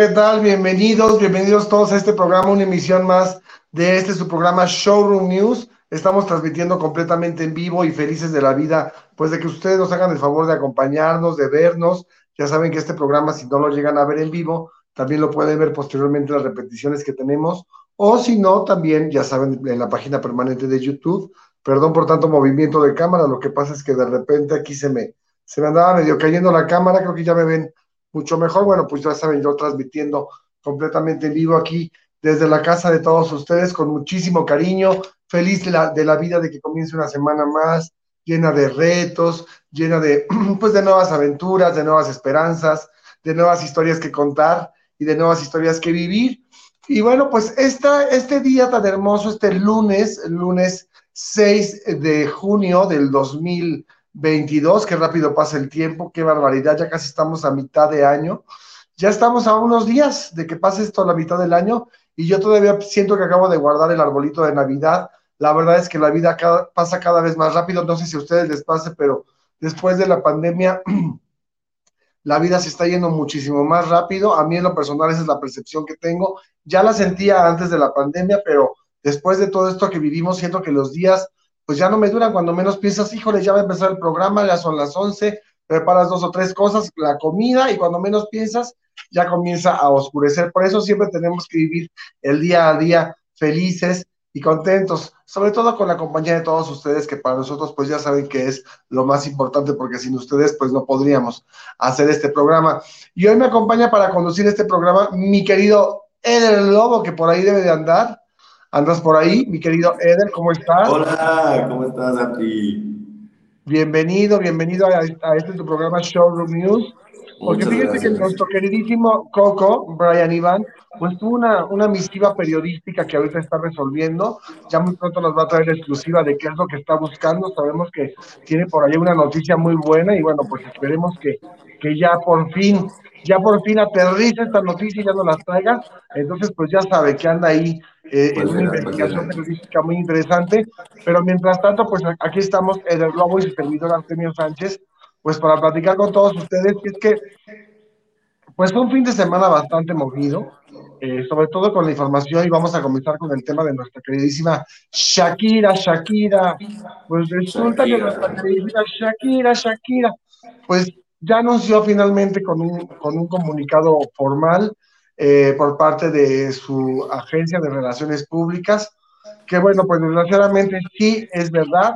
¿qué tal? Bienvenidos, bienvenidos todos a este programa, una emisión más de este su programa Showroom News. Estamos transmitiendo completamente en vivo y felices de la vida, pues de que ustedes nos hagan el favor de acompañarnos, de vernos. Ya saben que este programa, si no lo llegan a ver en vivo, también lo pueden ver posteriormente las repeticiones que tenemos, o si no, también, ya saben, en la página permanente de YouTube. Perdón por tanto movimiento de cámara, lo que pasa es que de repente aquí se me, se me andaba medio cayendo la cámara, creo que ya me ven mucho mejor. Bueno, pues ya saben, yo transmitiendo completamente en vivo aquí desde la casa de todos ustedes con muchísimo cariño, feliz de la, de la vida de que comience una semana más, llena de retos, llena de, pues, de nuevas aventuras, de nuevas esperanzas, de nuevas historias que contar y de nuevas historias que vivir. Y bueno, pues esta, este día tan hermoso, este lunes, lunes 6 de junio del 2022, qué rápido pasa el tiempo, qué barbaridad, ya casi estamos a mitad de año. Ya estamos a unos días de que pase esto a la mitad del año y yo todavía siento que acabo de guardar el arbolito de Navidad. La verdad es que la vida pasa cada vez más rápido. No sé si a ustedes les pase, pero después de la pandemia, la vida se está yendo muchísimo más rápido. A mí en lo personal esa es la percepción que tengo. Ya la sentía antes de la pandemia, pero después de todo esto que vivimos, siento que los días pues ya no me duran. Cuando menos piensas, híjole, ya va a empezar el programa, ya son las 11, preparas dos o tres cosas, la comida, y cuando menos piensas, ya comienza a oscurecer. Por eso siempre tenemos que vivir el día a día felices y contentos, sobre todo con la compañía de todos ustedes, que para nosotros pues ya saben que es lo más importante, porque sin ustedes pues no podríamos hacer este programa. Y hoy me acompaña para conducir este programa mi querido Eder Lobo, que por ahí debe de andar. ¿Andas por ahí, mi querido Eder? ¿Cómo estás? Hola, ¿cómo estás, Andy? Bienvenido, bienvenido a, a este tu programa Showroom News. Porque fíjense que nuestro queridísimo Coco, Brian Iván, pues tuvo una, una misiva periodística que ahorita está resolviendo. Ya muy pronto nos va a traer la exclusiva de qué es lo que está buscando. Sabemos que tiene por ahí una noticia muy buena y bueno, pues esperemos que, que ya por fin, ya por fin aterrice esta noticia y ya nos la traiga. Entonces, pues ya sabe que anda ahí eh, en una investigación periodística muy interesante. Pero mientras tanto, pues aquí estamos, el Globo y su servidor Artemio Sánchez pues para platicar con todos ustedes, es que pues fue un fin de semana bastante movido, eh, sobre todo con la información, y vamos a comenzar con el tema de nuestra queridísima Shakira, Shakira, pues resulta que nuestra queridísima Shakira, Shakira, pues ya anunció finalmente con un, con un comunicado formal eh, por parte de su agencia de relaciones públicas, que bueno, pues desgraciadamente sí es verdad,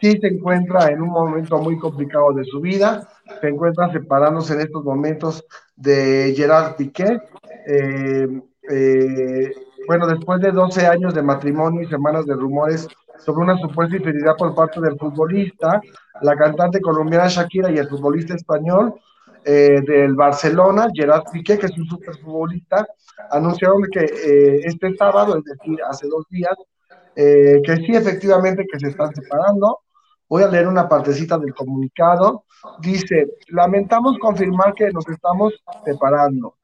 sí se encuentra en un momento muy complicado de su vida, se encuentra separándose en estos momentos de Gerard Piqué. Eh, eh, bueno, después de 12 años de matrimonio y semanas de rumores sobre una supuesta infidelidad por parte del futbolista, la cantante colombiana Shakira y el futbolista español eh, del Barcelona, Gerard Piqué, que es un superfutbolista, anunciaron que este sábado, es decir, hace dos días, que sí, efectivamente, que se están separando, Voy a leer una partecita del comunicado. Dice, lamentamos confirmar que nos estamos separando.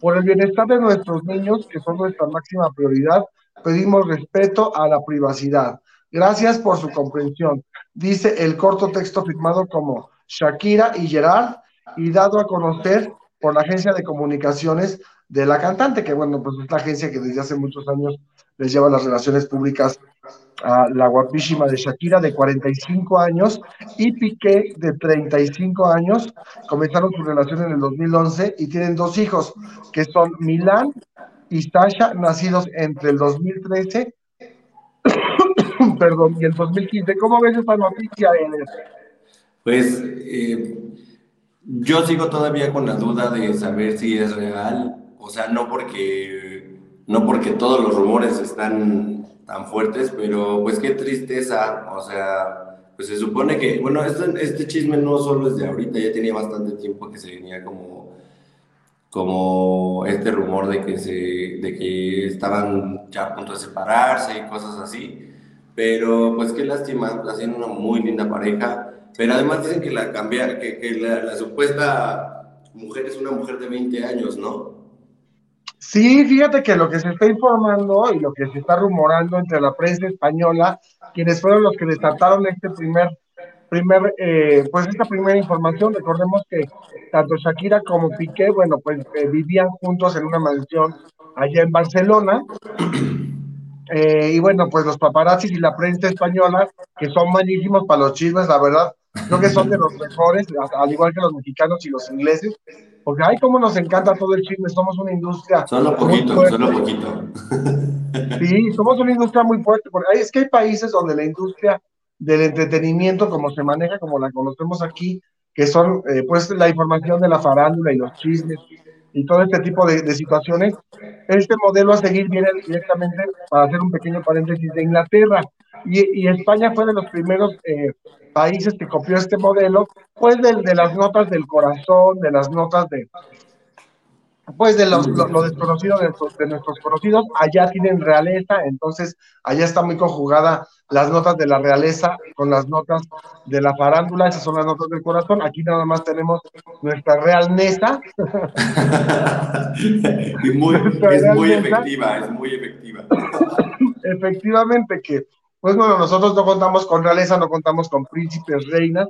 Por el bienestar de nuestros niños, que son nuestra máxima prioridad, pedimos respeto a la privacidad. Gracias por su comprensión. Dice el corto texto firmado como Shakira y Gerard y dado a conocer por la agencia de comunicaciones de la cantante, que bueno, pues es la agencia que desde hace muchos años les lleva las relaciones públicas a la guapísima de Shakira de 45 años y Piqué de 35 años. Comenzaron su relación en el 2011 y tienen dos hijos que son Milán y Sasha, nacidos entre el 2013 perdón, y el 2015. ¿Cómo ves esta noticia, Pues eh, yo sigo todavía con la duda de saber si es real, o sea, no porque no porque todos los rumores están tan fuertes, pero pues qué tristeza, o sea, pues se supone que, bueno, este, este chisme no solo es de ahorita, ya tenía bastante tiempo que se venía como, como este rumor de que, se, de que estaban ya a punto de separarse y cosas así, pero pues qué lástima, hacen una muy linda pareja, pero además dicen que la cambiar, que, que la, la supuesta mujer es una mujer de 20 años, ¿no? Sí, fíjate que lo que se está informando y lo que se está rumorando entre la prensa española, quienes fueron los que desataron este primer primer, eh, pues esta primera información, recordemos que tanto Shakira como Piqué, bueno, pues eh, vivían juntos en una mansión allá en Barcelona. Eh, y bueno, pues los paparazzis y la prensa española, que son malísimos para los chismes, la verdad, creo que son de los mejores, al igual que los mexicanos y los ingleses, porque ay, cómo nos encanta todo el chisme, somos una industria. Solo poquito, solo poquito. Sí, somos una industria muy fuerte, porque es que hay países donde la industria del entretenimiento, como se maneja, como la conocemos aquí, que son eh, pues la información de la farándula y los chismes y todo este tipo de, situaciones. Este modelo a seguir viene directamente, para hacer un pequeño paréntesis, de Inglaterra. Y, España fue de los primeros eh, países que copió este modelo, pues de, de las notas del corazón, de las notas de, pues de los, lo, desconocido de, de, nuestros conocidos, allá tienen realeza, entonces allá está muy conjugada las notas de la realeza con las notas de la farándula, esas son las notas del corazón, aquí nada más tenemos nuestra realnesa. muy, es muy efectiva, es muy efectiva. Efectivamente que pues bueno, nosotros no contamos con realeza, no contamos con príncipes, reinas,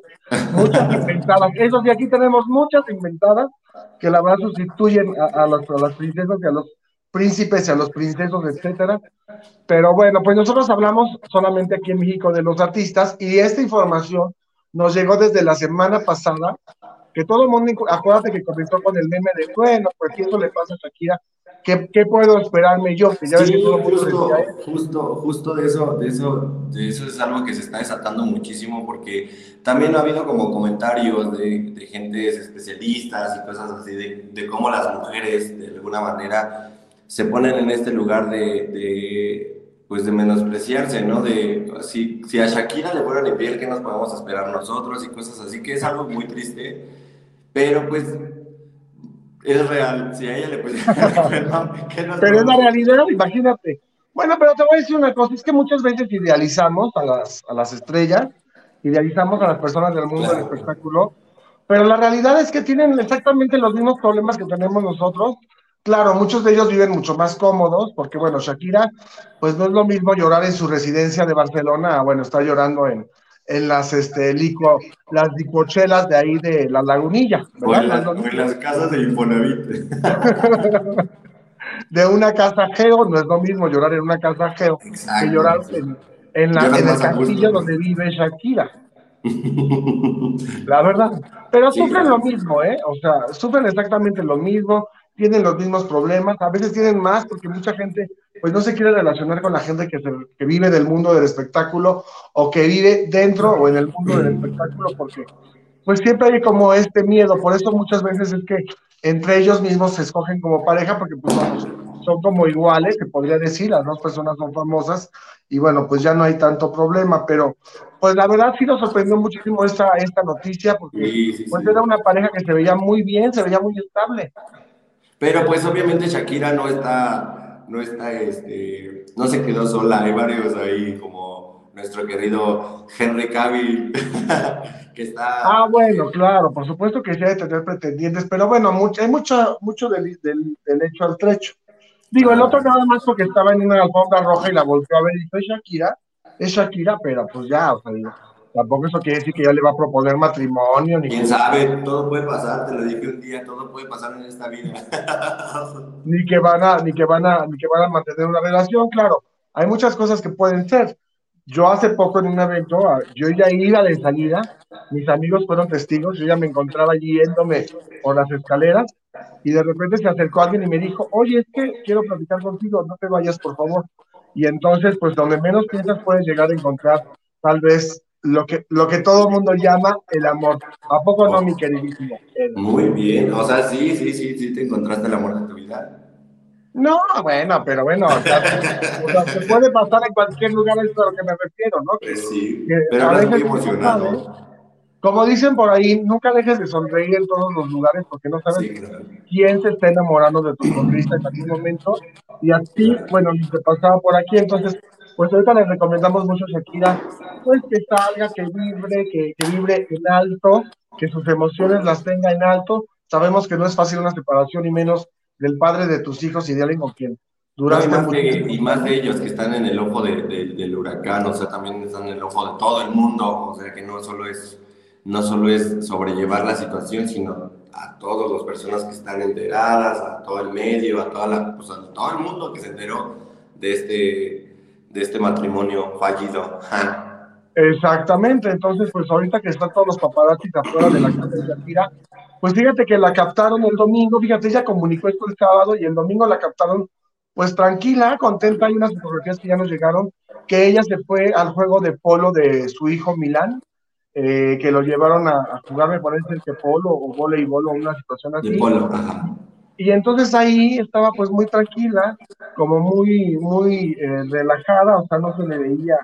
muchas inventadas. Eso sí, aquí tenemos muchas inventadas que la verdad sustituyen a, las princesas y a los príncipes y a los princesos, etcétera. Pero bueno, pues nosotros hablamos solamente aquí en México de los artistas y esta información nos llegó desde la semana pasada, que todo el mundo, acuérdate que comenzó con el meme de, bueno, pues eso le pasa a Shakira, ¿Qué, puedo esperarme yo? Que ya sí, justo, justo, justo de eso, de eso, de eso es algo que se está desatando muchísimo porque también ha habido como comentarios de, de gentes especialistas y cosas así de, de, cómo las mujeres de alguna manera se ponen en este lugar de, de pues de menospreciarse, ¿no? De si, si a Shakira le fueran infiel, ¿qué nos podemos esperar nosotros? Y cosas así, que es algo muy triste, pero pues es real, si a ella le puede Pero es la realidad, imagínate. Bueno, pero te voy a decir una cosa, es que muchas veces idealizamos a las, a las estrellas, idealizamos a las personas del mundo del espectáculo, pero la realidad es que tienen exactamente los mismos problemas que tenemos nosotros. Claro, muchos de ellos viven mucho más cómodos, porque bueno, Shakira, pues no es lo mismo llorar en su residencia de Barcelona, bueno, está llorando en, en las este, lico, las licuochelas de ahí de la lagunilla. O en, las casas de Infonavit. de una casa geo, no es lo mismo llorar en una casa geo que llorar en, en, la, en el castillo donde vive Shakira. la verdad. Pero sufren lo mismo, ¿eh? O sea, sufren exactamente lo mismo, tienen los mismos problemas, a veces tienen más porque mucha gente pues no se quiere relacionar con la gente que, que vive del mundo del espectáculo o que vive dentro o en el mundo del espectáculo porque pues siempre hay como este miedo, por eso muchas veces es que entre ellos mismos se escogen como pareja porque pues son como iguales, se podría decir, las dos personas son famosas y bueno, pues ya no hay tanto problema, pero pues la verdad sí nos sorprendió muchísimo esta, esta noticia porque pues era una pareja que se veía muy bien, se veía muy estable. Pero pues obviamente Shakira no está no está, este, no se quedó sola, hay varios ahí como nuestro querido Henry Cavill, que está... Ah, bueno, claro, por supuesto que sí hay de tener pretendientes, pero bueno, mucho, hay mucho, mucho del, del, hecho al trecho. Digo, el otro nada más porque estaba en una alfombra roja y la volvió a ver y fue Shakira, es Shakira, pero pues ya, o sea, Tampoco eso quiere decir que ya le va a proponer matrimonio. Ni ¿Quién sabe? Todo puede pasar, te lo dije un día, todo puede pasar en esta vida. ni que van a, ni que van a, ni que van a mantener una relación, claro. Hay muchas cosas que pueden ser. Yo hace poco en un evento, yo ya iba de salida, mis amigos fueron testigos, yo ya me encontraba yéndome por las escaleras y de repente se acercó alguien y me dijo, oye, es que quiero platicar contigo, no te vayas, por favor. Y entonces, pues donde menos piensas puedes llegar a encontrar tal vez lo que, lo que todo el mundo llama el amor. ¿A poco no, mi queridísimo? Muy bien, o sea, sí, sí, sí, sí, te encontraste el amor de tu vida. No, bueno, pero bueno, o sea, se puede pasar en cualquier lugar, es a lo que me refiero, ¿no? Pues sí, pero ahora estoy emocionado. Como dicen por ahí, nunca dejes de sonreír en todos los lugares porque no sabes quién se está enamorando de tu sonrisa en algún momento. Y así, bueno, ni te pasaba por aquí, entonces pues ahorita les recomendamos mucho a Shakira, pues que salga, que vibre, que, que vibre en alto, que sus emociones las tenga en alto. Sabemos que no es fácil una separación y menos del padre de tus hijos y de alguien con quien Duraste y, más de, y, más de, ellos que están en el ojo del huracán, o sea, también están en el ojo de todo el mundo, o sea, que no solo es, no solo es sobrellevar la situación, sino a todas las personas que están enteradas, a todo el medio, a, toda la, pues, a todo el mundo que se enteró de este, de este matrimonio fallido. Exactamente, entonces pues ahorita que están todos los paparazzis afuera de la casa de Shakira, pues fíjate que la captaron el domingo, fíjate, ella comunicó esto el sábado y el domingo la captaron pues tranquila, contenta, hay unas fotografías que ya nos llegaron, que ella se fue al juego de polo de su hijo Milán, eh, que lo llevaron a, jugar, me parece que polo o voleibol o una situación así. polo, Y entonces ahí estaba pues muy tranquila, como muy, muy eh, relajada, o sea, no se le veía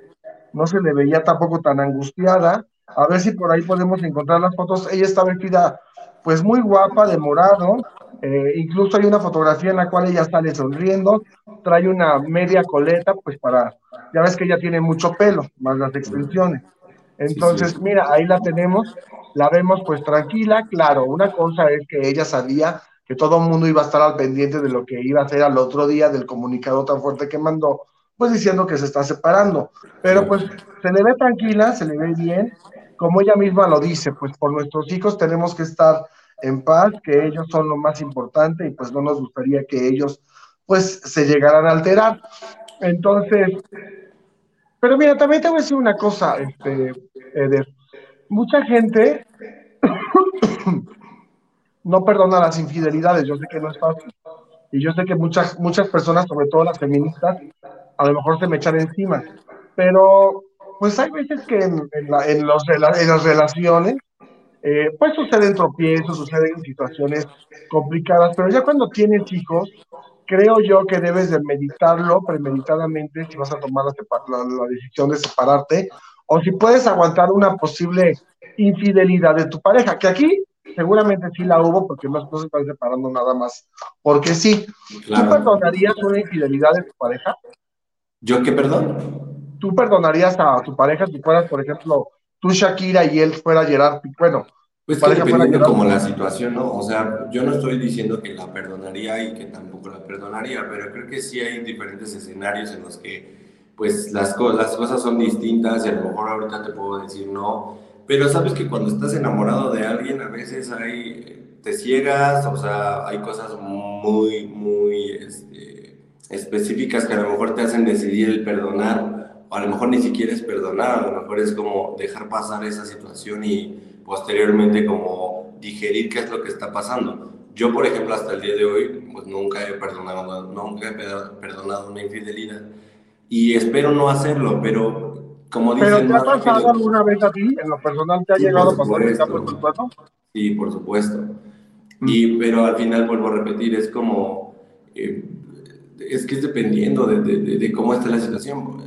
no se le veía tampoco tan angustiada. A ver si por ahí podemos encontrar las fotos. Ella está vestida pues muy guapa, de morado. Eh, incluso hay una fotografía en la cual ella sale sonriendo, trae una media coleta, pues para, ya ves que ella tiene mucho pelo, más las extensiones. Entonces, mira, ahí la tenemos, la vemos pues tranquila, claro, una cosa es que ella sabía que todo el mundo iba a estar al pendiente de lo que iba a hacer al otro día del comunicado tan fuerte que mandó, pues diciendo que se está separando. Pero pues se le ve tranquila, se le ve bien, como ella misma lo dice, pues por nuestros hijos tenemos que estar en paz, que ellos son lo más importante y pues no nos gustaría que ellos pues se llegaran a alterar. Entonces, pero mira, también te voy a decir una cosa, este, mucha gente no perdona las infidelidades, yo sé que no es fácil. Y yo sé que muchas, muchas personas, sobre todo las feministas, a lo mejor se me echan encima. Pero, pues hay veces que en, los, en las relaciones, eh, pues suceden tropiezos, suceden situaciones complicadas, pero ya cuando tienes hijos, creo yo que debes de meditarlo premeditadamente si vas a tomar la, la, decisión de separarte o si puedes aguantar una posible infidelidad de tu pareja, que aquí seguramente sí la hubo porque no, se están separando nada más, porque sí. ¿Tú perdonarías una infidelidad de tu pareja? ¿Yo qué perdón? ¿Tú perdonarías a tu pareja si fueras, por ejemplo, tú Shakira y él fuera Gerard Bueno, pues que dependiendo como la situación, ¿no? O sea, yo no estoy diciendo que la perdonaría y que tampoco la perdonaría, pero creo que sí hay diferentes escenarios en los que pues las, cosas, las cosas son distintas y a lo mejor ahorita te puedo decir no, pero sabes que cuando estás enamorado de alguien a veces hay, te ciegas, o sea, hay cosas muy, muy, este, específicas que a lo mejor te hacen decidir el perdonar, o a lo mejor ni siquiera es perdonar, a lo mejor es como dejar pasar esa situación y posteriormente como digerir qué es lo que está pasando. Yo, por ejemplo, hasta el día de hoy, pues nunca he perdonado, nunca he perdonado una infidelidad y espero no hacerlo, pero como dicen... ¿Pero te ha pasado alguna vez a ti, en lo personal, te ha llegado a pasar el Sí, por supuesto. Y, mm. pero al final vuelvo a repetir, es como... Eh, es que es dependiendo de, de, de, cómo esté la situación.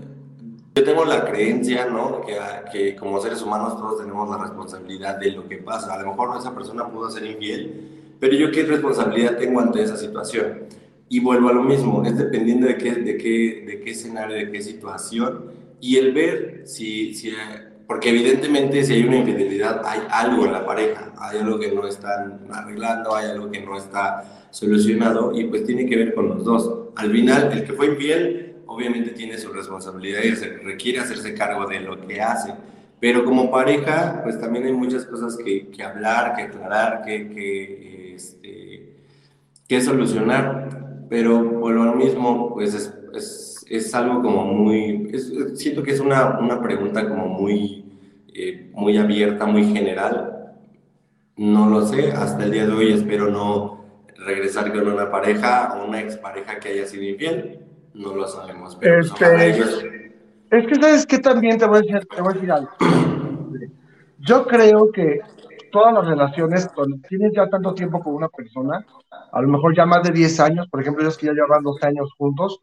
Yo tengo la creencia, ¿no? Que, que, como seres humanos todos tenemos la responsabilidad de lo que pasa. A lo mejor esa persona pudo ser infiel, pero yo qué responsabilidad tengo ante esa situación. Y vuelvo a lo mismo, es dependiendo de qué, de qué, de qué escenario, de qué situación, y el ver si, si, porque evidentemente si hay una infidelidad, hay algo en la pareja, hay algo que no están arreglando, hay algo que no está solucionado, y pues tiene que ver con los dos al final, el que fue infiel, obviamente tiene su responsabilidad y requiere hacerse cargo de lo que hace. Pero como pareja, pues también hay muchas cosas que, que hablar, que aclarar, que, que, este, que solucionar. Pero por lo mismo, pues es, es, es algo como muy, siento que es una, una pregunta como muy, eh, muy abierta, muy general. No lo sé, hasta el día de hoy espero no, regresar con una pareja o una expareja que haya sido infiel, no lo sabemos. Pero este, Es que sabes que también te voy, a decir, te voy a decir algo. Yo creo que todas las relaciones, cuando tienes ya tanto tiempo con una persona, a lo mejor ya más de 10 años, por ejemplo, ellos que ya llevan 12 años juntos,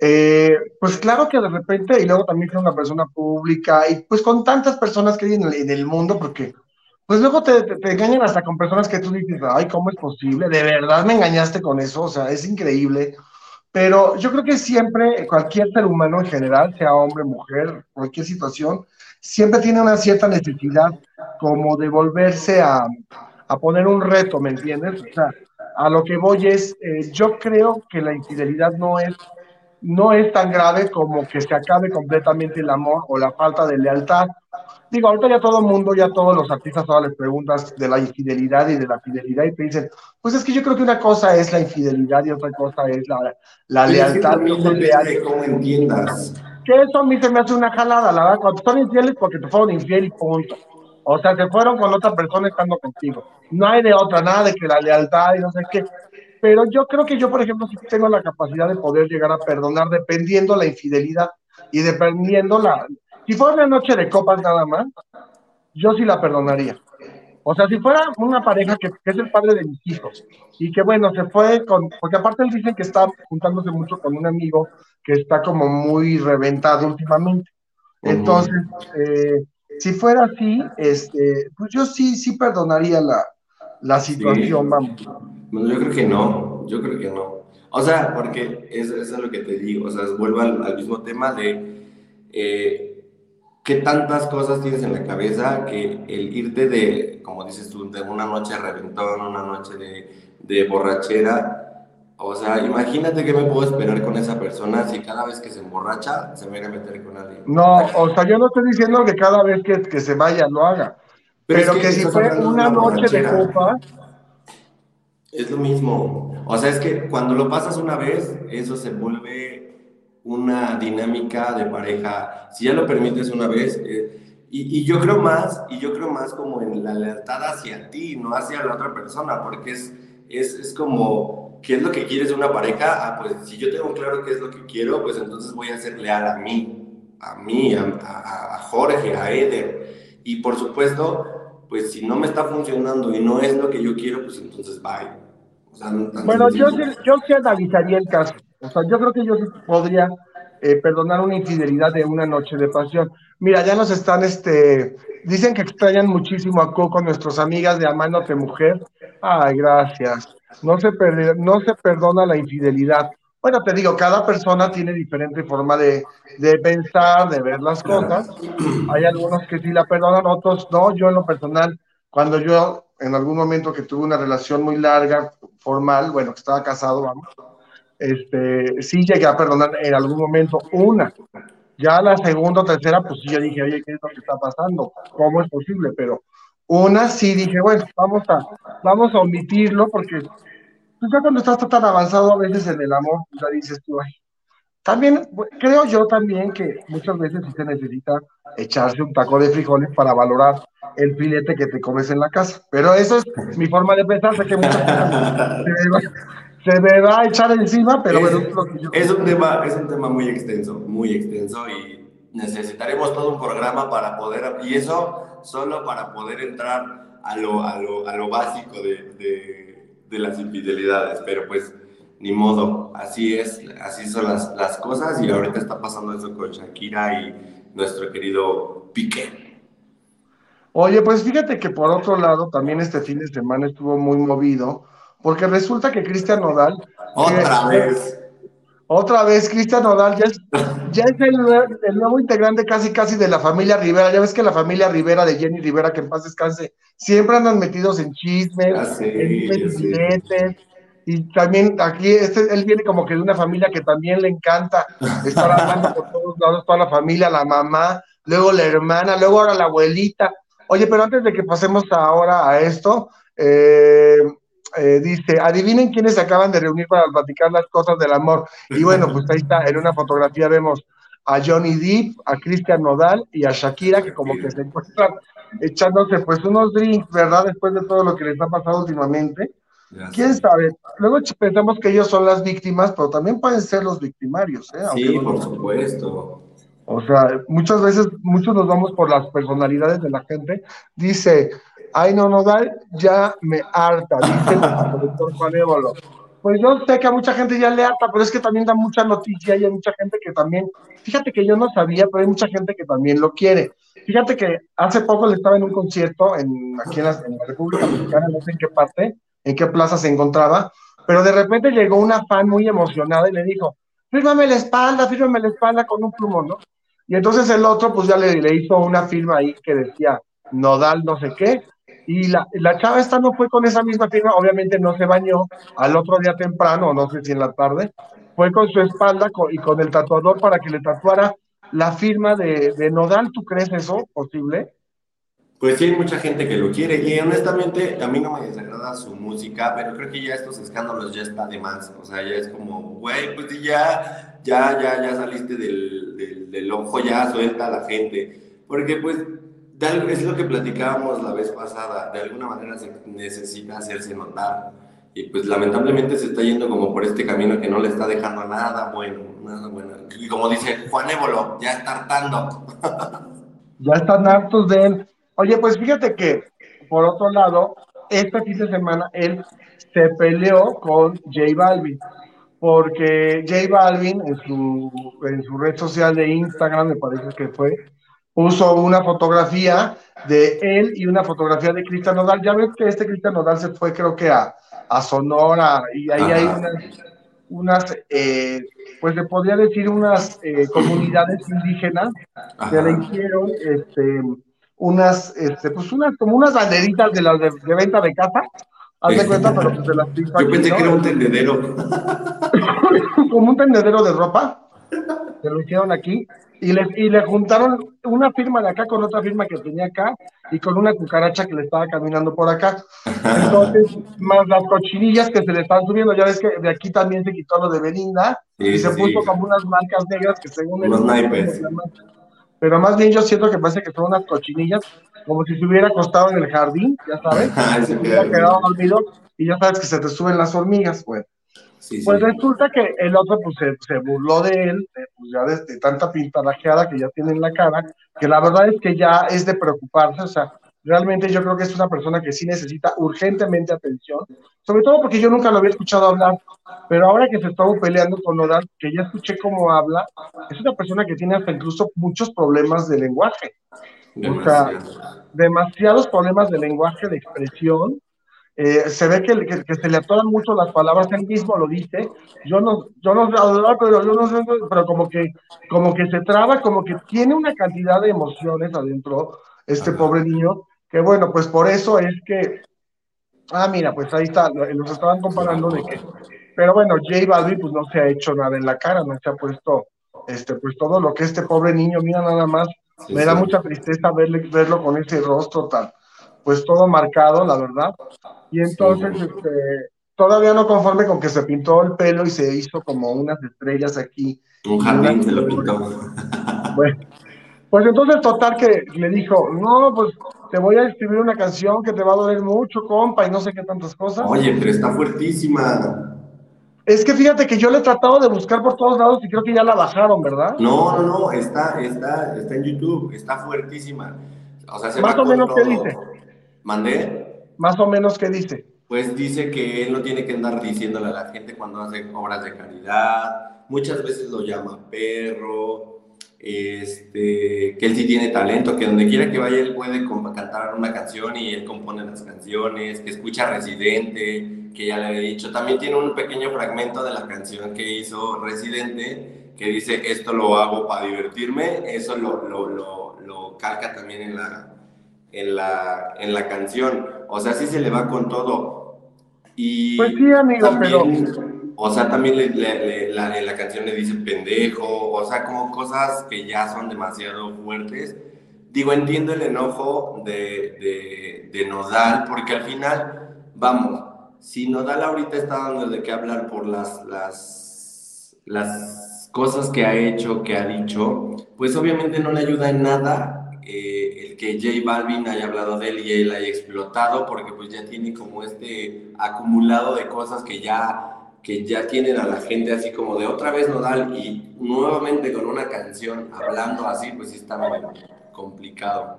eh, pues claro que de repente, y luego también que una persona pública, y pues con tantas personas que hay en el, en el mundo, porque pues luego te, te, engañan hasta con personas que tú dices, ay, ¿cómo es posible? De verdad me engañaste con eso, o sea, es increíble. Pero yo creo que siempre, cualquier ser humano en general, sea hombre, mujer, cualquier situación, siempre tiene una cierta necesidad como de volverse a, a poner un reto, ¿me entiendes? O sea, a lo que voy es, eh, yo creo que la infidelidad no es, no es tan grave como que se acabe completamente el amor o la falta de lealtad. Digo, ahorita ya todo el mundo, ya todos los artistas ahora les preguntas de la infidelidad y de la fidelidad y te dicen, pues es que yo creo que una cosa es la infidelidad y otra cosa es la, la lealtad. Es que de cómo entiendas. Que eso a mí se me hace una jalada, la verdad, cuando son infieles porque te fueron infiel y punto. O sea, se fueron con otra persona estando contigo. No hay de otra, nada de que la lealtad y no sé qué. Pero yo creo que yo, por ejemplo, sí tengo la capacidad de poder llegar a perdonar dependiendo la infidelidad y dependiendo la... Si fuera una noche de copas nada más, yo sí la perdonaría. O sea, si fuera una pareja que, es el padre de mis hijos y que, bueno, se fue con... Porque aparte él dicen que está juntándose mucho con un amigo que está como muy reventado últimamente. Entonces, eh, si fuera así, este, pues yo sí, sí perdonaría la, la situación, vamos. Bueno, yo creo que no, yo creo que no. O sea, porque eso, es lo que te digo, o sea, vuelvo al, mismo tema de eh, qué tantas cosas tienes en la cabeza que el irte de, como dices tú, de una noche de reventón, una noche de, de borrachera, o sea, imagínate que me puedo esperar con esa persona si cada vez que se emborracha se me a meter con alguien. No, o sea, yo no estoy diciendo que cada vez que, que se vaya lo haga. Pero, que, si fue una, noche de copa. Es lo mismo. O sea, es que cuando lo pasas una vez, eso se vuelve una dinámica de pareja. Si ya lo permites una vez. Eh, y, yo creo más, y yo creo más como en la lealtad hacia ti, no hacia la otra persona, porque es, es, es como ¿qué es lo que quieres de una pareja? Ah, pues si yo tengo claro qué es lo que quiero, pues entonces voy a ser leal a mí, a mí, a, Jorge, a Eder. Y por supuesto, pues si no me está funcionando y no es lo que yo quiero, pues entonces bye. bueno, yo, yo sí analizaría el caso. O sea, yo creo que yo sí podría eh, perdonar una infidelidad de una noche de pasión. Mira, ya nos están, este, dicen que extrañan muchísimo a Coco, nuestras amigas de Amándote Mujer. Ay, gracias. No se, no se perdona la infidelidad. Bueno, te digo, cada persona tiene diferente forma de, de, pensar, de ver las cosas. Hay algunos que sí la perdonan, otros no. Yo en lo personal, cuando yo en algún momento que tuve una relación muy larga, formal, bueno, que estaba casado, vamos, este, sí llegué a perdonar en algún momento una. Ya la segunda o tercera, pues sí, yo dije, oye, ¿qué es lo que está pasando? ¿Cómo es posible? Pero una sí dije, bueno, vamos a, vamos a omitirlo porque pues ya cuando estás tan avanzado a veces en el amor, pues ya dices tú, ay. También, creo yo también que muchas veces sí se necesita echarse un taco de frijoles para valorar el filete que te comes en la casa. Pero eso es mi forma de pensar, sé que muchas veces se me va a echar encima, pero es, bueno, es, un tema, es un tema muy extenso, muy extenso y necesitaremos todo un programa para poder, y eso solo para poder entrar a lo, a lo, a lo básico de, de, de, las infidelidades, pero pues ni modo, así es, así son las, las cosas y ahorita está pasando eso con Shakira y nuestro querido Piqué. Oye, pues fíjate que por otro lado también este fin de semana estuvo muy movido, porque resulta que Cristian Nodal... Otra vez otra vez, Cristian Nodal ya es, ya es el, nuevo integrante casi casi de la familia Rivera. Ya ves que la familia Rivera de Jenny Rivera, que en paz descanse, siempre andan metidos en chismes, en Y también aquí, este, él viene como que de una familia que también le encanta estar hablando por todos lados, toda la familia, la mamá, luego la hermana, luego ahora la abuelita. Oye, pero antes de que pasemos ahora a esto, eh, eh, dice, adivinen quiénes se acaban de reunir para platicar las cosas del amor. Y bueno, pues ahí está, en una fotografía vemos a Johnny Depp, a Cristian Nodal y a Shakira, que como que se encuentran echándose pues unos drinks, ¿verdad? Después de todo lo que les ha pasado últimamente. ¿Quién sabe? Luego pensamos que ellos son las víctimas, pero también pueden ser los victimarios, ¿eh? sí, por supuesto. O sea, muchas veces, muchos nos vamos por las personalidades de la gente. Dice, Ay, no, no, ya me harta, dice el doctor Juan Pues yo sé que a mucha gente ya le harta, pero es que también da mucha noticia y hay mucha gente que también, fíjate que yo no sabía, pero hay mucha gente que también lo quiere. Fíjate que hace poco le estaba en un concierto en, aquí en la, República Mexicana, no sé en qué parte, en qué plaza se encontraba, pero de repente llegó una fan muy emocionada y le dijo, fírmame la espalda, fírmame la espalda con un plumón, ¿no? Y entonces el otro pues ya le hizo una firma ahí que decía, nodal no sé qué, Y la, la chava esta no fue con esa misma firma, obviamente no se bañó al otro día temprano, no sé si en la tarde, fue con su espalda y con el tatuador para que le tatuara la firma de, de Nodal. ¿Tú crees eso posible? Pues sí, hay mucha gente que lo quiere y honestamente a mí no me desagrada su música, pero creo que ya estos escándalos ya está de más. O sea, ya es como, güey, pues ya, ya, ya, ya saliste del, del, ojo, ya suelta a la gente. Porque pues es lo que platicábamos la vez pasada, de alguna manera se necesita hacerse notar. Y pues lamentablemente se está yendo como por este camino que no le está dejando nada bueno, nada bueno. Y como dice Juan Évolo, ya está hartando. ya están hartos de él. Oye, pues fíjate que, por otro lado, este fin de semana él se peleó con J Balvin, porque J Balvin en su, en su red social de Instagram, me parece que fue, puso una fotografía de él y una fotografía de Cristian Nodal. Ya ves que este Cristian Nodal se fue, creo que a, a Sonora, y ahí hay unas, unas eh, pues se podría decir, unas eh, comunidades indígenas que le hicieron este unas, este, pues unas, como unas banderitas de las de, venta de casa. Haz de cuenta, pero pues de las Yo pensé que era un tendedero. como un tendedero de ropa. Se lo hicieron aquí. Y le, y le juntaron una firma de acá con otra firma que tenía acá y con una cucaracha que le estaba caminando por acá. Entonces, más las cochinillas que se le están subiendo. Ya ves que de aquí también se quitó lo de Belinda y se puso como unas marcas negras que según Unos naipes pero más bien yo siento que parece que son unas cochinillas, como si se hubiera acostado en el jardín, ya sabes, se hubiera quedado dormido y ya sabes que se te suben las hormigas, pues. Pues resulta que el otro pues se, burló de él, pues ya de, tanta pintarajeada que ya tiene en la cara, que la verdad es que ya es de preocuparse, o sea, realmente yo creo que es una persona que sí necesita urgentemente atención, sobre todo porque yo nunca lo había escuchado hablar, pero ahora que se estuvo peleando con Nodal, que ya escuché cómo habla, es una persona que tiene hasta incluso muchos problemas de lenguaje. O sea, demasiados problemas de lenguaje, de expresión. Eh, se ve que, que, se le atoran mucho las palabras, él mismo lo dice. Yo no, yo no pero yo no sé, pero como que, como que se traba, como que tiene una cantidad de emociones adentro, este pobre niño, que bueno, pues por eso es que Ah, mira, pues ahí está, los estaban comparando de que, pero bueno, J Balvin pues no se ha hecho nada en la cara, no se ha puesto, este, pues todo lo que este pobre niño, mira nada más, me da mucha tristeza verle, verlo con ese rostro tan, pues todo marcado, la verdad, y entonces, este, todavía no conforme con que se pintó el pelo y se hizo como unas estrellas aquí. Un jardín se lo pintó. Bueno, pues entonces total que le dijo, no, pues te voy a escribir una canción que te va a doler mucho, compa, y no sé qué tantas cosas. Oye, pero está fuertísima. Es que fíjate que yo le he tratado de buscar por todos lados y creo que ya la bajaron, ¿verdad? No, no, no, está, está, está en YouTube, está fuertísima. O sea, se Más o menos, ¿qué dice? ¿Mandé? Más o menos, ¿qué dice? Pues dice que él no tiene que andar diciéndole a la gente cuando hace obras de caridad. Muchas veces lo llama perro, este, que él sí tiene talento, que donde quiera que vaya él puede cantar una canción y él compone las canciones, que escucha Residente, que ya le he dicho. También tiene un pequeño fragmento de la canción que hizo Residente, que dice, esto lo hago para divertirme, eso lo, lo, lo, lo calca también en la, en, la, en la canción. O sea, sí se le va con todo. Y pues sí, amigo, pero o sea, también le, la, en la canción le dice pendejo, o sea, como cosas que ya son demasiado fuertes. Digo, entiendo el enojo de, de, Nodal, porque al final, vamos, si Nodal ahorita está dando de qué hablar por las, las, las cosas que ha hecho, que ha dicho, pues obviamente no le ayuda en nada eh, el que J Balvin haya hablado de él y él haya explotado, porque pues ya tiene como este acumulado de cosas que ya que ya tienen a la gente así como de otra vez Nodal y nuevamente con una canción hablando así, pues sí está muy complicado.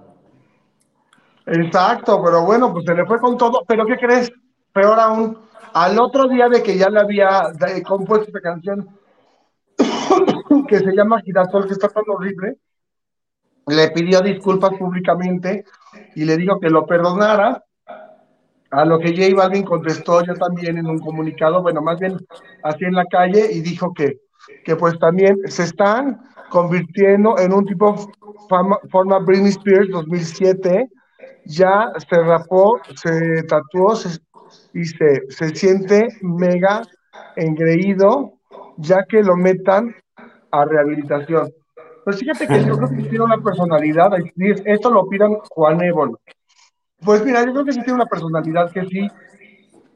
Exacto, pero bueno, pues se le fue con todo. Pero ¿qué crees? Peor aún, al otro día de que ya le había compuesto esta canción que se llama Girasol, que está tan horrible, le pidió disculpas públicamente y le dijo que lo perdonara a lo que J Balvin contestó yo también en un comunicado, bueno, más bien así en la calle, y dijo que, que pues también se están convirtiendo en un tipo forma Britney Spears 2007, ya se rapó, se tatuó y se, se siente mega engreído ya que lo metan a rehabilitación. Pues fíjate que yo creo que tiene una personalidad, esto lo pidan Juan Évolo. Pues mira, yo creo que sí tiene una personalidad que sí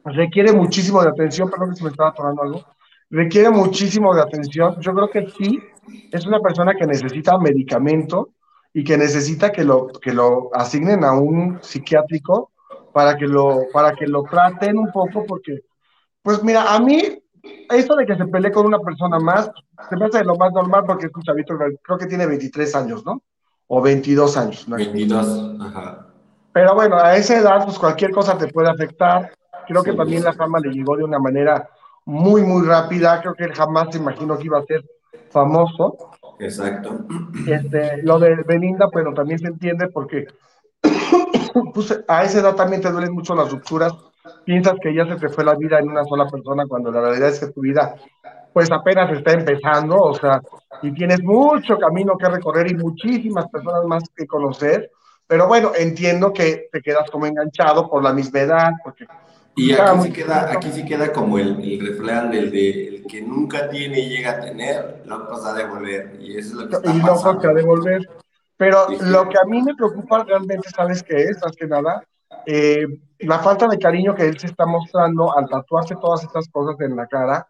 requiere muchísimo de atención, perdón que me estaba tomando algo, requiere muchísimo de atención. Yo creo que sí es una persona que necesita medicamento y que necesita que lo, que lo asignen a un psiquiátrico para que lo, para que lo traten un poco, porque, pues mira, a mí esto de que se pelee con una persona más, se me hace lo más normal porque es un chavito, creo que tiene 23 años, ¿no? O 22 años. ¿no? 22, ajá. Pero bueno, a esa edad, pues cualquier cosa te puede afectar. Creo que también la fama le llegó de una manera muy, muy rápida. Creo que él jamás se imaginó que iba a ser famoso. Exacto. Este, lo de Belinda, bueno, también se entiende porque pues, a esa edad también te duelen mucho las rupturas. Piensas que ya se te fue la vida en una sola persona cuando la realidad es que tu vida pues apenas está empezando, o sea, y tienes mucho camino que recorrer y muchísimas personas más que conocer. Pero bueno, entiendo que te quedas como enganchado por la misma edad, porque y aquí sí, queda, aquí sí queda como el, el refrán del de el que nunca tiene y llega a tener, lo pasa a devolver. Y eso es lo que está Y lo pasa a devolver. Pero lo que a mí me preocupa realmente, ¿sabes qué es? Más que nada, eh, la falta de cariño que él se está mostrando al tatuarse todas estas cosas en la cara.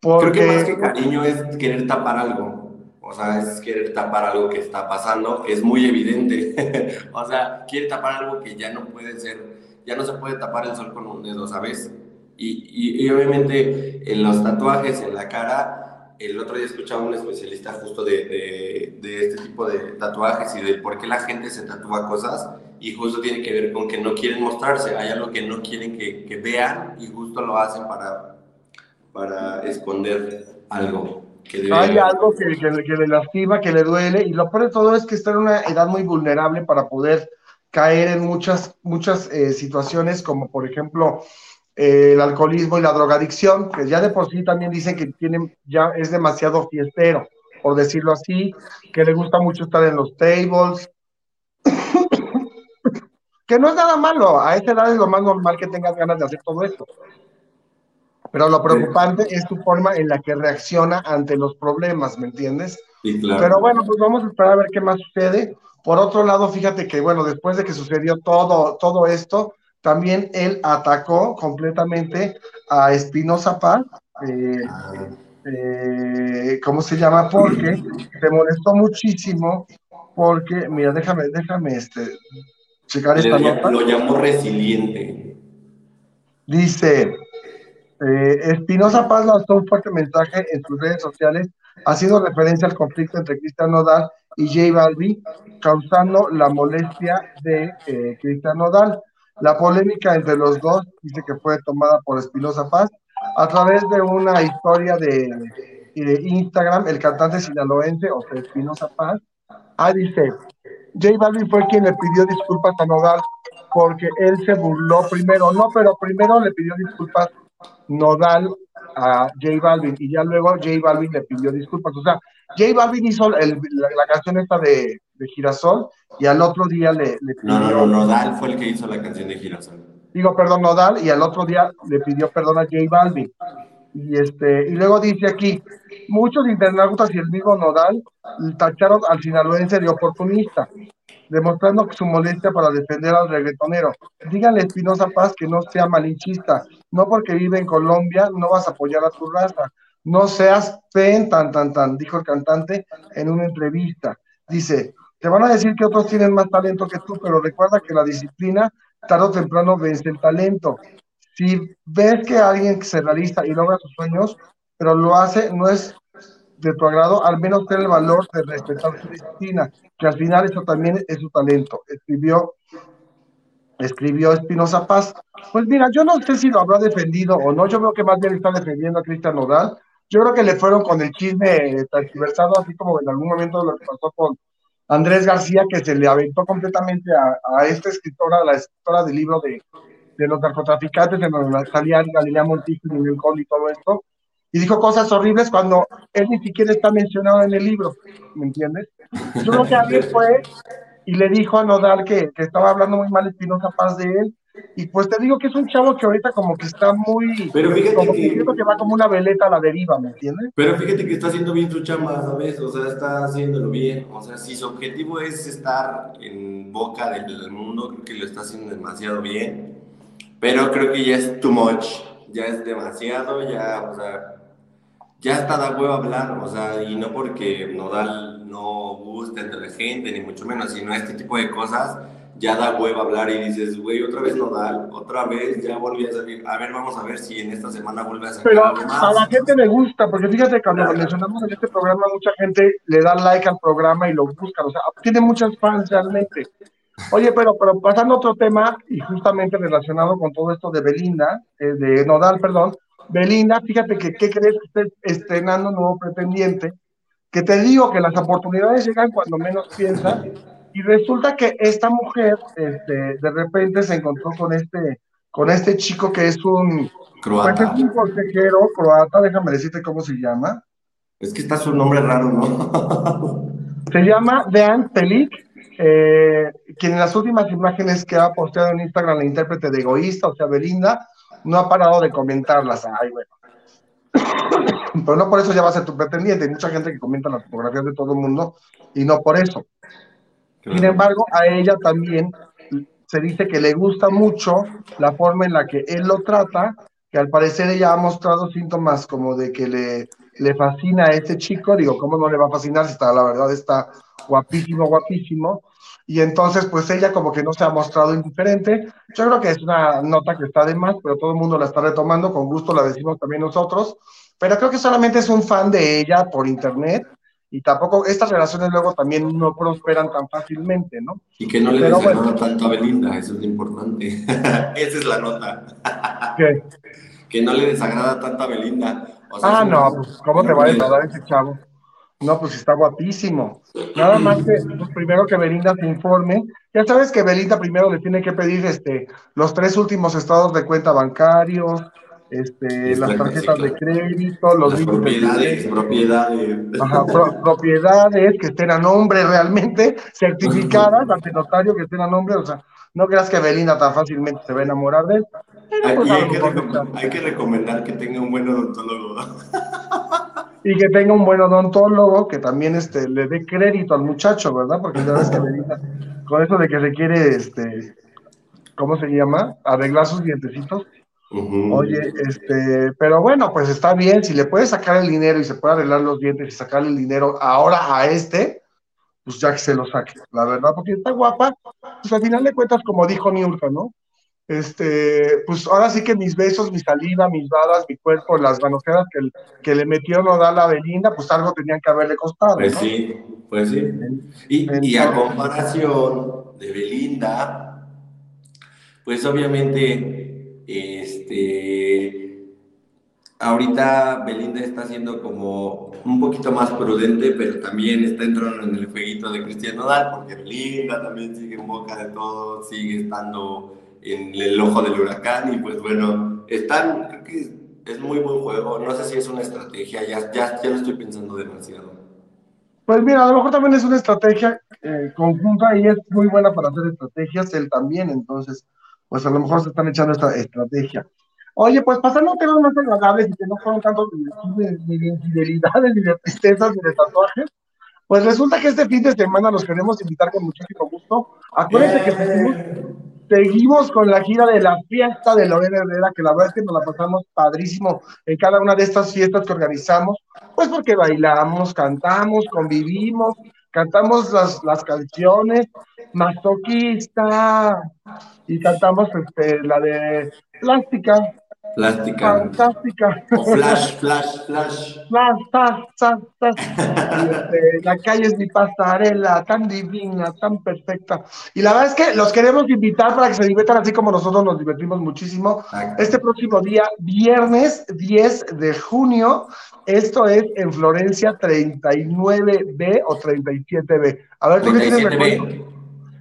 Porque... Creo que más que cariño es querer tapar algo. O sea, es querer tapar algo que está pasando, es muy evidente. o sea, quiere tapar algo que ya no puede ser ya no se puede tapar el sol con un dedo, ¿sabes? Y, y, obviamente en los tatuajes, en la cara, el otro día escuchaba a un especialista justo de, de, este tipo de tatuajes y de por qué la gente se tatúa cosas y justo tiene que ver con que no quieren mostrarse, hay algo que no quieren que, que vean y justo lo hacen para, para esconder algo. Que hay algo que, que, le lastima, que le duele y lo peor de todo es que está en una edad muy vulnerable para poder caer en muchas, muchas eh, situaciones, como por ejemplo eh, el alcoholismo y la drogadicción, que ya de por sí también dicen que tienen, ya es demasiado fiestero, por decirlo así, que le gusta mucho estar en los tables, que no es nada malo, a esta edad es lo más normal que tengas ganas de hacer todo esto. Pero lo preocupante es tu forma en la que reacciona ante los problemas, ¿me entiendes? Sí, claro. Pero bueno, pues vamos a esperar a ver qué más sucede. Por otro lado, fíjate que, bueno, después de que sucedió todo, todo esto, también él atacó completamente a Espinosa Paz, eh, eh, ¿cómo se llama? Porque se molestó muchísimo, porque, mira, déjame, déjame este, checar esta nota. Lo llamó resiliente. Dice, eh, Espinosa Paz lanzó un fuerte mensaje en sus redes sociales haciendo referencia al conflicto entre Cristian Nodal y J Balvin, causando la molestia de eh, Cristian Nodal. La polémica entre los dos dice que fue tomada por Espinosa Paz a través de una historia de, Instagram, el cantante sinaloense, o sea, Espinosa Paz, ah, dice, J Balvin fue quien le pidió disculpas a Nodal porque él se burló primero, no, pero primero le pidió disculpas Nodal a J Balvin y ya luego J Balvin le pidió disculpas. O sea, J Balvin hizo la, canción esta de, Girasol y al otro día le, pidió. No, no, no, Nodal fue el que hizo la canción de Girasol. Digo, perdón, Nodal, y al otro día le pidió perdón a J Balvin. Y, este, y luego dice aquí, muchos internautas y el mismo Nodal tacharon al sinaloense de oportunista demostrando su molestia para defender al reggaetonero. Díganle a Espinosa Paz que no sea malinchista, no porque vive en Colombia no vas a apoyar a tu raza, no seas pen tan tan tan, dijo el cantante en una entrevista. Dice, te van a decir que otros tienen más talento que tú, pero recuerda que la disciplina tarde o temprano vence el talento. Si ves que alguien se realiza y logra sus sueños, pero lo hace, no es de tu agrado, al menos ten el valor de respetar su disciplina, que al final eso también es su talento. Escribió, escribió Espinosa Paz. Pues mira, yo no sé si lo habrá defendido o no, yo creo que más bien está defendiendo a Cristian Nodal. Yo creo que le fueron con el chisme transversado, así como en algún momento lo que pasó con Andrés García, que se le aventó completamente a, esta escritora, la escritora del libro de, de los narcotraficantes, en donde salía Galilea Montijo y Miguel Col y todo esto y dijo cosas horribles cuando él ni siquiera está mencionado en el libro, ¿me entiendes? Yo creo que alguien fue y le dijo a Nodal que, que estaba hablando muy mal Espinosa Paz de él. Y pues te digo que es un chavo que ahorita como que está muy... Pero fíjate como que... siento que va como una veleta a la deriva, ¿me entiendes? Pero fíjate que está haciendo bien su chamba, ¿sabes? O sea, está haciéndolo bien. O sea, si su objetivo es estar en boca del mundo, creo que lo está haciendo demasiado bien. Pero creo que ya es too much. Ya es demasiado, ya, o sea, ya está da huevo hablar, o sea, y no porque Nodal no guste entre la gente, ni mucho menos, sino este tipo de cosas, ya da huevo hablar y dices, güey, otra vez Nodal, otra vez ya volví a salir, a ver, vamos a ver si en esta semana vuelve a salir Pero algo más. a la gente le gusta, porque fíjate, cuando lo mencionamos en este programa, mucha gente le da like al programa y lo busca, o sea, tiene muchas fans realmente. Oye, pero, pero pasando a otro tema, y justamente relacionado con todo esto de Belinda, eh, de Nodal, perdón, Belinda, fíjate que, ¿qué crees que esté estrenando un nuevo pretendiente? Que te digo que las oportunidades llegan cuando menos piensas, y resulta que esta mujer, este, de repente se encontró con este, con este chico que es un, Croata. pues es un consejero croata, déjame decirte cómo se llama. Es que está su nombre raro, ¿no? Se llama Dean Pelik, eh, quien en las últimas imágenes que ha posteado en Instagram la intérprete de Egoísta, o sea, Belinda, no ha parado de comentarlas. Ay, bueno. Pero no por eso ya va a ser tu pretendiente. Hay mucha gente que comenta las fotografías de todo el mundo y no por eso. Sin embargo, a ella también se dice que le gusta mucho la forma en la que él lo trata, que al parecer ella ha mostrado síntomas como de que le, le fascina a este chico. Digo, ¿cómo no le va a fascinar si está, la verdad está guapísimo, guapísimo? Y entonces, pues ella como que no se ha mostrado indiferente. Yo creo que es una nota que está de más, pero todo el mundo la está retomando, con gusto la decimos también nosotros. Pero creo que solamente es un fan de ella por internet y tampoco estas relaciones luego también no prosperan tan fácilmente, ¿no? Y que no le desagrada bueno. tanto a Belinda, eso es lo importante. Esa es la nota. ¿Qué? Que no le desagrada tanto a Belinda. O sea, Ah, no, pues ¿cómo te va a desagradar ese chavo? No, pues está guapísimo. Nada más que pues, primero que Belinda se informe. Ya sabes que Belinda primero le tiene que pedir este los tres últimos estados de cuenta bancarios, este, las Exacto, tarjetas sí, de crédito, los Las de propiedades, propiedades. Ajá, pro- propiedades que estén a nombre realmente, certificadas ante notario que estén a nombre, o sea, no creas que Belinda tan fácilmente se va a enamorar de él. Pero, Aquí a hay que, hay recomendar que tenga un buen odontólogo. Y que tenga un buen odontólogo que también este, le dé crédito al muchacho, ¿verdad? Porque ya ves que Belinda, con eso de que se quiere, este, ¿cómo se llama? Arreglar sus dientecitos. Oye, este, pero bueno, pues está bien, si le puedes sacar el dinero y se puede arreglar los dientes y sacarle el dinero ahora a este, pues ya que se lo saque, la verdad, porque está guapa, pues al final de cuentas, como dijo Niurka, ¿no? Este, pues ahora sí que mis besos, mi saliva, mis babas, mi cuerpo, las manoseadas que, que le metió Nodal a Belinda, pues algo tenían que haberle costado, Pues ¿no? sí, pues sí. Y, y a comparación de Belinda, pues obviamente, este, ahorita Belinda está siendo como un poquito más prudente, pero también está entrando en el jueguito de Cristian Nodal, porque Belinda también sigue en boca de todo, sigue estando en el ojo del huracán y pues bueno, están, creo que es muy buen juego, no sé si es una estrategia, ya, ya, ya lo estoy pensando demasiado. Pues mira, a lo mejor también es una estrategia eh, conjunta y es muy buena para hacer estrategias, él también, entonces, pues a lo mejor se están echando esta estrategia. Oye, pues pasando a temas más agradables y que no fueron tanto ni de, infidelidades, ni de tristezas, ni de tatuajes, pues resulta que este fin de semana los queremos invitar con muchísimo gusto. Acuérdense que seguimos, seguimos con la gira de la fiesta de Lorena Herrera, que la verdad es que nos la pasamos padrísimo en cada una de estas fiestas que organizamos, pues porque bailamos, cantamos, convivimos, cantamos las, las canciones, masoquista, y cantamos este, la de plástica, Plástica. fantástica. O flash, flash, flash. Zas, zas. Y, este, la calle es mi pasarela, tan divina, tan perfecta. Y la verdad es que los queremos invitar para que se diviertan así como nosotros nos divertimos muchísimo. Este próximo día, viernes 10 de junio, esto es en Florencia 39B o 37B. A ver, ¿tú qué tienes 37B. recuerdo?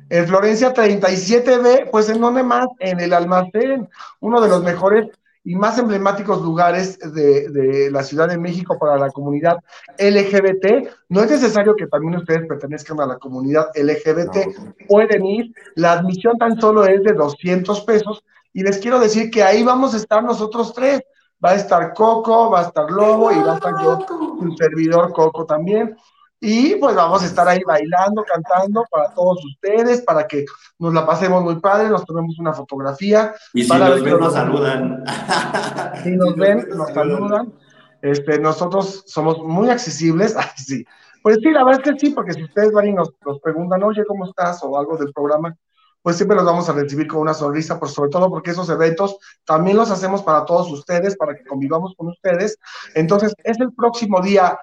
En Florencia 37B, pues ¿en dónde más? En el almacén, uno de los mejores y más emblemáticos lugares de, de, la Ciudad de México para la comunidad LGBT. No es necesario que también ustedes pertenezcan a la comunidad LGBT, pueden ir. La admisión tan solo es de 200 pesos y les quiero decir que ahí vamos a estar nosotros tres. Va a estar Coco, va a estar Lobo y va a estar yo, un servidor Coco también. Y pues vamos a estar ahí bailando, cantando para todos ustedes, para que nos la pasemos muy padre, nos tomemos una fotografía. Y si nos ven, nos saludan. Si nos ven, nos saludan. Este, nosotros somos muy accesibles. Ay, sí. Pues sí, la verdad es que sí, porque si ustedes van y nos, nos preguntan, oye, ¿cómo estás? o algo del programa, pues siempre los vamos a recibir con una sonrisa, por sobre todo porque esos eventos también los hacemos para todos ustedes, para que convivamos con ustedes. Entonces, es el próximo día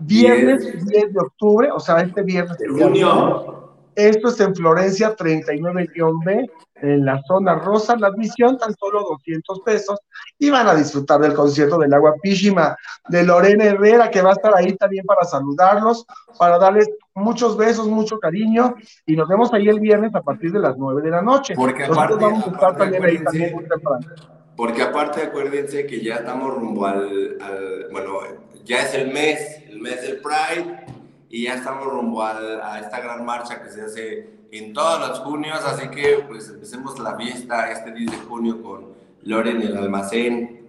Viernes 10 de octubre, o sea, este viernes. De junio. Esto es en Florencia 39-B, en la zona rosa. La admisión tan solo 200 pesos. Y van a disfrutar del concierto del agua písima de Lorena Herrera, que va a estar ahí también para saludarlos, para darles muchos besos, mucho cariño. Y nos vemos ahí el viernes a partir de las 9 de la noche. Porque aparte, vamos a estar también ahí también muy temprano. Porque aparte, acuérdense que ya estamos rumbo al, al bueno, ya es el mes, el mes del Pride, y ya estamos rumbo a, esta gran marcha que se hace en todos los junios, así que pues empecemos la fiesta este 10 de junio con Loren el almacén.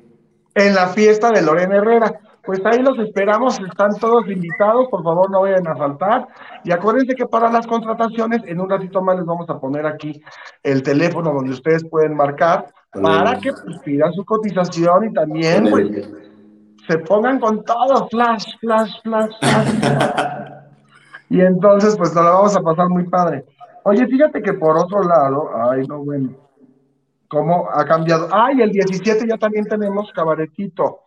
En la fiesta de Loren Herrera. Pues ahí los esperamos, están todos invitados, por favor no vayan a faltar. Y acuérdense que para las contrataciones, en un ratito más les vamos a poner aquí el teléfono donde ustedes pueden marcar para que pues, pidan su cotización y también pues, se pongan con todo, flash, flash, flash, flash. y entonces, pues nos la vamos a pasar muy padre. Oye, fíjate que por otro lado, ay, no, bueno, ¿cómo ha cambiado? Ay, el 17 ya también tenemos cabaretito.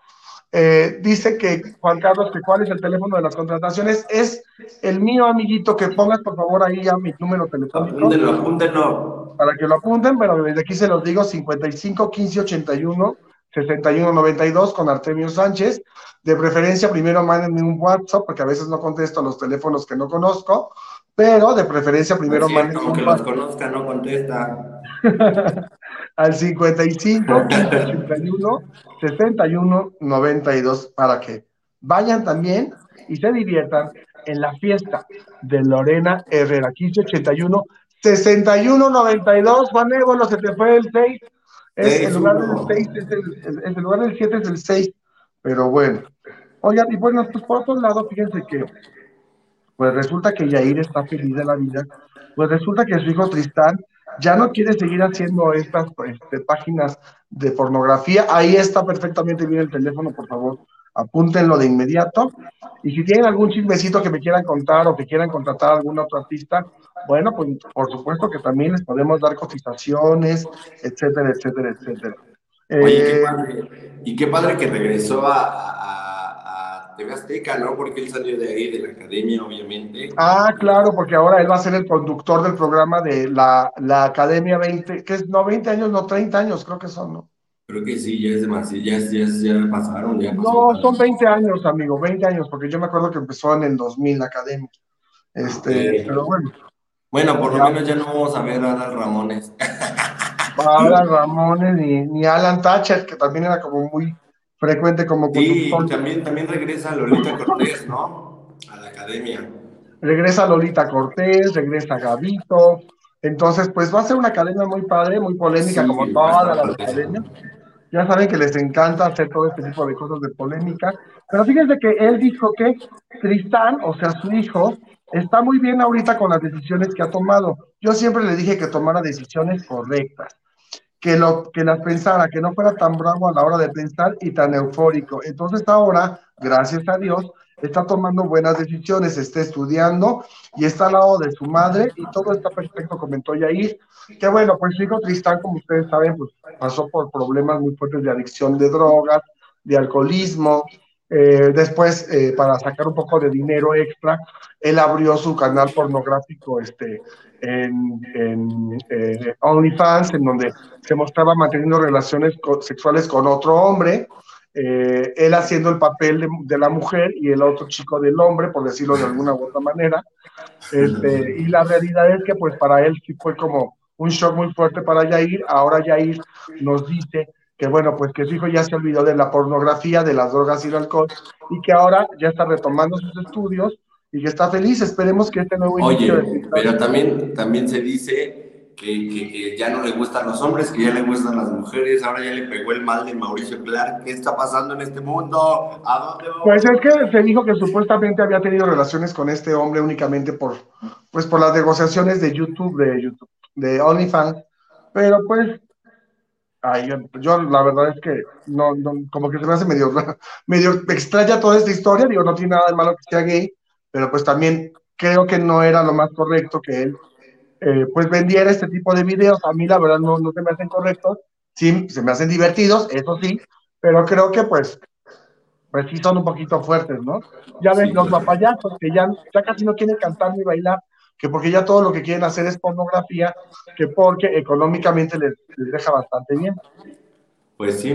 Eh, dice que, Juan Carlos, que cuál es el teléfono de las contrataciones. Es el mío, amiguito, que pongas por favor ahí ya mi número telefónico. Apúntenlo, apúntenlo. Para que lo apunten, pero desde aquí se los digo, 55 15 81 6192 con Artemio Sánchez. De preferencia, primero mándenme un WhatsApp, porque a veces no contesto los teléfonos que no conozco, pero de preferencia primero mándenme un que los conozca, no contesta. Al 55 81 61 92 para que vayan también y se diviertan en la fiesta de Lorena Herrera, 1581 61 92. Juan Évolo, se te fue el 6 es, el lugar del 6 es el, el, lugar del 7 es el 6, pero bueno. Oigan, y bueno, pues por otro lado, fíjense que, pues resulta que Yair está feliz de la vida, pues resulta que su hijo Tristán ya no quiere seguir haciendo estas este, páginas de pornografía. Ahí está perfectamente bien el teléfono, por favor, apúntenlo de inmediato. Y si tienen algún chismecito que me quieran contar o que quieran contratar a algún otro artista, bueno, pues por supuesto que también les podemos dar cotizaciones, etcétera, etcétera, etcétera. Oye, qué eh, padre. Y qué padre que regresó a, TV Azteca, ¿no? Porque él salió de ahí, de la academia, obviamente. Ah, claro, porque ahora él va a ser el conductor del programa de la, la Academia 20, que es no 20 años, no 30 años, creo que son, ¿no? Creo que sí, ya es demasiado, ya, ya, ya pasaron. Ya no, son 20 años, amigo, 20 años, porque yo me acuerdo que empezó en el 2000 la academia. Este, pero bueno. Bueno, por lo menos ya no vamos a ver a Alan Ramones. Alan Ramones ni, ni Alan Thatcher, que también era como muy frecuente como Sí, también, también regresa Lolita Cortés, ¿no? A la academia. Regresa Lolita Cortés, regresa Gavito. Entonces, pues va a ser una academia muy padre, muy polémica, como todas las academias. Ya saben que les encanta hacer todo este tipo de cosas de polémica. Pero fíjense que él dijo que Tristán, o sea, su hijo, está muy bien ahorita con las decisiones que ha tomado. Yo siempre le dije que tomara decisiones correctas, que, lo, que las pensara, que no fuera tan bravo a la hora de pensar y tan eufórico. Entonces ahora, gracias a Dios, está tomando buenas decisiones, está estudiando y está al lado de su madre y todo está perfecto, comentó Yair. Que bueno, pues su hijo Tristán, como ustedes saben, pues pasó por problemas muy fuertes de adicción de drogas, de alcoholismo. Eh, después, eh, para sacar un poco de dinero extra, él abrió su canal pornográfico este, en, en eh, OnlyFans, en donde se mostraba manteniendo relaciones sexuales con otro hombre eh, él haciendo el papel de, la mujer y el otro chico del hombre, por decirlo de alguna u otra manera. Este, y la realidad es que pues para él sí fue como un shock muy fuerte para Yair. Ahora Yair nos dice que bueno, pues que su hijo ya se olvidó de la pornografía, de las drogas y el alcohol, y que ahora ya está retomando sus estudios y que está feliz. Esperemos que este nuevo Oye, pero también, también se dice que, que, ya no le gustan los hombres, que ya le gustan las mujeres, ahora ya le pegó el mal de Mauricio Clark. ¿Qué está pasando en este mundo? ¿A dónde vamos? Pues es que se dijo que supuestamente había tenido relaciones con este hombre únicamente por, pues por las negociaciones de YouTube, de YouTube, de OnlyFans, pero pues Ay, yo, la verdad es que no, no, como que se me hace medio, medio extraña toda esta historia, digo, no tiene nada de malo que sea gay, pero pues también creo que no era lo más correcto que él eh, pues vendiera este tipo de videos. A mí la verdad no, no se me hacen correctos, sí, se me hacen divertidos, eso sí, pero creo que pues, pues sí son un poquito fuertes, ¿no? Ya ven, los papayazos que ya, ya casi no quieren cantar ni bailar, que porque ya todo lo que quieren hacer es pornografía, que porque económicamente les, deja bastante bien. Pues sí.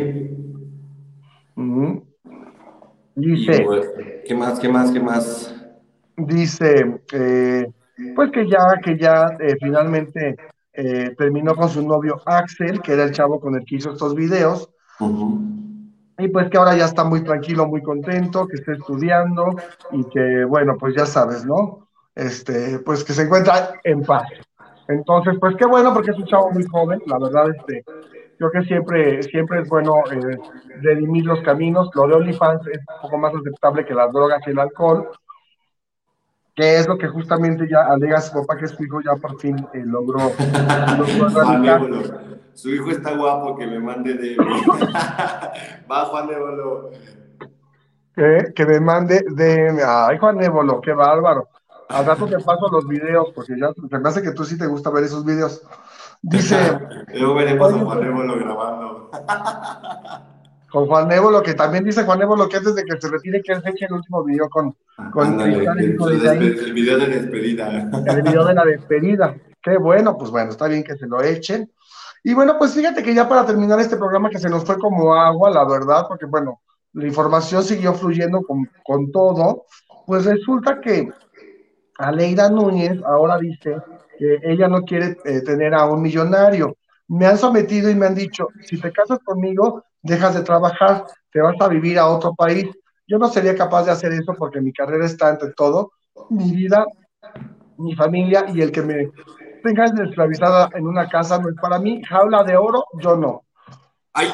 Dice, pues, ¿qué más, qué más, qué más? Dice, eh, pues que ya, que ya eh, finalmente eh, terminó con su novio Axel, que era el chavo con el que hizo estos videos. Y pues que ahora ya está muy tranquilo, muy contento, que está estudiando y que, bueno, pues ya sabes, ¿no? Este, pues que se encuentra en paz. Entonces, pues qué bueno, porque es un chavo muy joven, la verdad, este, creo que siempre, siempre es bueno redimir los caminos. Lo de OnlyFans es un poco más aceptable que las drogas y el alcohol, que es lo que justamente ya alega su papá, que su hijo ya por fin eh, logró, Su hijo está guapo, que me mande de... Va, Juan Évolo. Que, que me mande de... Ay, Juan Évolo, qué bárbaro. Al rato te paso los videos, porque ya me hace que tú sí te gusta ver esos videos. Dice... Luego veremos a Juan Évolo grabando. con Juan lo que también dice Juan lo que antes de que se retire, que él se eche el último video con, con el, el, video de despedida. El video de la despedida. Qué bueno, pues bueno, está bien que se lo echen. Y bueno, pues fíjate que ya para terminar este programa que se nos fue como agua, la verdad, porque bueno, la información siguió fluyendo con, con todo, pues resulta que Aleida Núñez ahora dice que ella no quiere eh, tener a un millonario. Me han sometido y me han dicho, si te casas conmigo, dejas de trabajar, te vas a vivir a otro país. Yo no sería capaz de hacer eso porque mi carrera está entre todo, mi vida, mi familia y el que me tengas esclavizada en una casa no es para mí. Jaula de oro, yo no. Ay,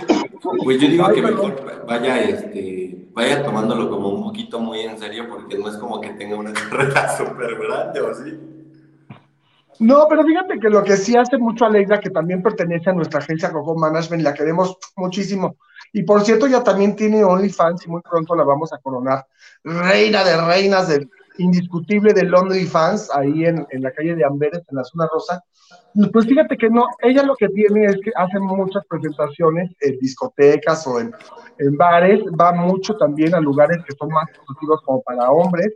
pues yo digo que mejor vaya, este, vaya tomándolo como un poquito muy en serio porque no es como que tenga una carrera súper grande o así. No, pero fíjate que lo que sí hace mucho Aleida, que también pertenece a nuestra agencia Coco Management, la queremos muchísimo. Y por cierto, ya también tiene OnlyFans y muy pronto la vamos a coronar. Reina de reinas, del indiscutible del OnlyFans, ahí en, en la calle de Amberes, en la zona rosa. Pues fíjate que no, ella lo que tiene es que hace muchas presentaciones en discotecas o en, en bares, va mucho también a lugares que son más exclusivos como para hombres,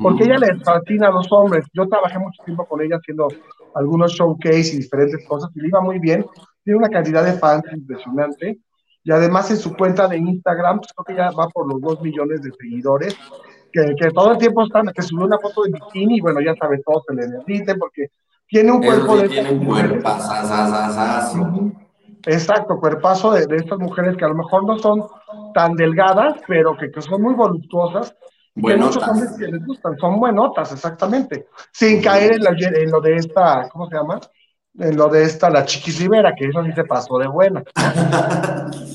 porque ella les fascina a los hombres. Yo trabajé mucho tiempo con ella haciendo algunos showcase y diferentes cosas y le iba muy bien. Tiene una cantidad de fans impresionante. Y además en su cuenta de Instagram, pues creo que ya va por los dos millones de seguidores, que, que todo el tiempo están, que subió una foto de bikini y bueno, ya sabes, todos se le derriten porque tiene un cuerpo de... Tiene un cuerpo, Exacto, cuerpazo de, de, estas mujeres que a lo mejor no son tan delgadas, pero que, que son muy voluptuosas. Buenotas. muchos hombres que les gustan, son buenotas, exactamente. Sin caer en, la, en, lo de esta, ¿cómo se llama? En lo de esta, la Chiquis Rivera, que eso sí se pasó de buena.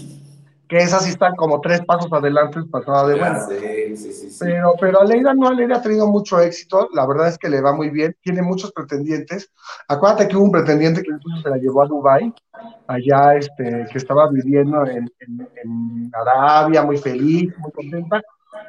que esas sí están como tres pasos adelante pasada de buena. Sí, sí, sí, pero, pero Aleida no, Aleida ha tenido mucho éxito, la verdad es que le va muy bien, tiene muchos pretendientes. Acuérdate que hubo un pretendiente que incluso se la llevó a Dubai, allá este, que estaba viviendo en, en, Arabia, muy feliz, muy contenta,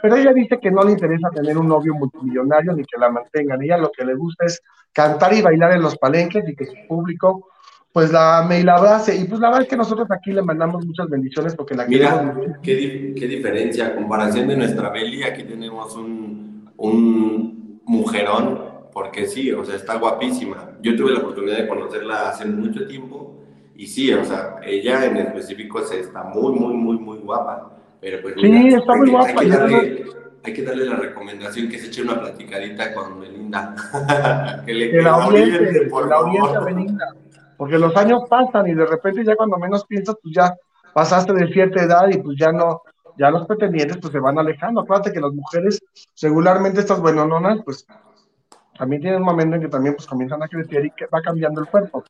pero ella dice que no le interesa tener un novio multimillonario ni que la mantengan, ella lo que le gusta es cantar y bailar en los palenques y que su público pues la me la abrace. Y pues la verdad es que nosotros aquí le mandamos muchas bendiciones porque la Mira, qué, qué diferencia, comparación de nuestra Beli, aquí tenemos un, un mujerón, porque sí, o sea, está guapísima. Yo tuve la oportunidad de conocerla hace mucho tiempo y sí, o sea, ella en específico está muy, muy, muy, muy guapa. Pero pues, sí, está muy guapa. Hay que, darle, hay que, darle, la recomendación que se eche una platicadita con Belinda. que le que la oriente, por la oriente Belinda porque los años pasan y de repente ya cuando menos piensas, pues ya, pasaste de cierta edad y pues ya no, ya los pretendientes pues se van alejando. Acuérdate que las mujeres, regularmente estas buenononas, pues también tienen un momento en que también pues comienzan a crecer y que va cambiando el cuerpo.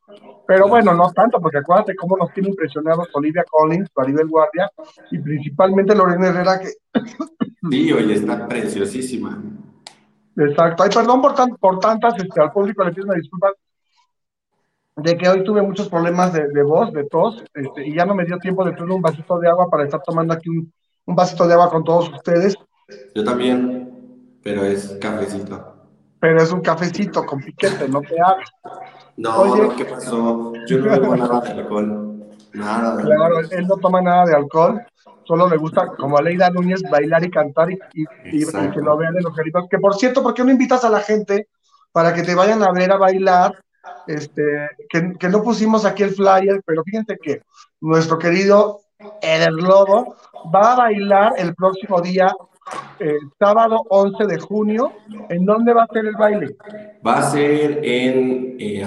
Pero bueno, no tanto, porque acuérdate cómo nos tiene impresionados Olivia Collins, Maribel Guardia y principalmente Lorena Herrera que... Sí, oye, está preciosísima. Exacto. Ay, perdón por, tan, por tantas, este, al público le pido una disculpa de que hoy tuve muchos problemas de, de voz, de tos, este, y ya no me dio tiempo de tener un vasito de agua para estar tomando aquí un, un vasito de agua con todos ustedes. Yo también, pero es cafecito. Pero es un cafecito con piquete, no te hagas. No, Oye, ¿qué pasó? Yo no bebo nada de alcohol. Nada. Claro, él no toma nada de alcohol. Solo le gusta, como a Leida Núñez, bailar y cantar y, y, y que lo vean en los garitos. Que por cierto, ¿por qué no invitas a la gente para que te vayan a ver a bailar? Este, que, que no pusimos aquí el flyer, pero fíjense que nuestro querido Eder Lobo va a bailar el próximo día eh, sábado 11 de junio. ¿En dónde va a ser el baile? Va a ser en eh,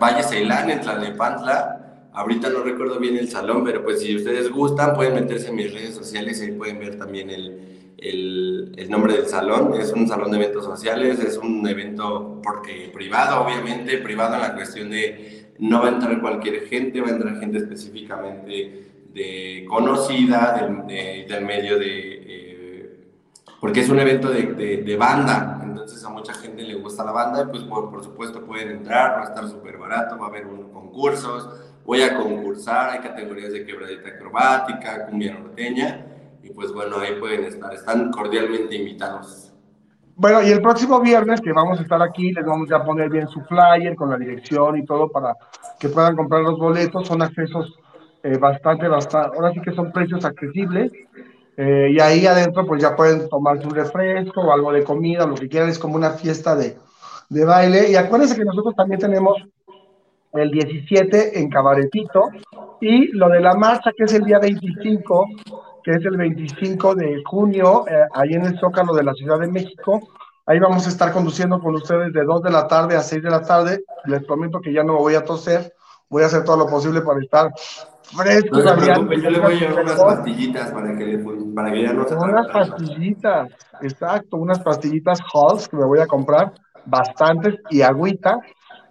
Valle Ceilán, en Tlalnepantla. Ahorita no recuerdo bien el salón, pero pues si ustedes gustan pueden meterse en mis redes sociales y ahí pueden ver también el, el, el, nombre del salón. Es un salón de eventos sociales, es un evento porque, privado, obviamente, privado en la cuestión de no va a entrar cualquier gente, va a entrar gente específicamente de conocida del, de, del medio de... Eh, porque es un evento de, de, de, banda, entonces a mucha gente le gusta la banda y pues por, por supuesto pueden entrar, va a estar súper barato, va a haber unos concursos, voy a concursar, hay categorías de quebradita acrobática, cumbia norteña, y pues bueno, ahí pueden estar, están cordialmente invitados. Bueno, y el próximo viernes que vamos a estar aquí, les vamos a poner bien su flyer con la dirección y todo para que puedan comprar los boletos, son accesos eh, bastante, bastante, ahora sí que son precios accesibles, eh, y ahí adentro pues ya pueden tomarse un refresco o algo de comida, lo que quieran, es como una fiesta de, de baile, y acuérdense que nosotros también tenemos el 17 en Cabaretito, y lo de la marcha que es el día 25, que es el 25 de junio, eh, ahí en el Zócalo de la Ciudad de México, ahí vamos a estar conduciendo con ustedes de 2 de la tarde a 6 de la tarde, les prometo que ya no voy a toser, voy a hacer todo lo posible para estar fresco. No se preocupe, yo le voy a llevar unas pastillitas para que, para que ya no se Unas pastillitas, exacto, unas pastillitas Halls que me voy a comprar, bastantes, y agüita.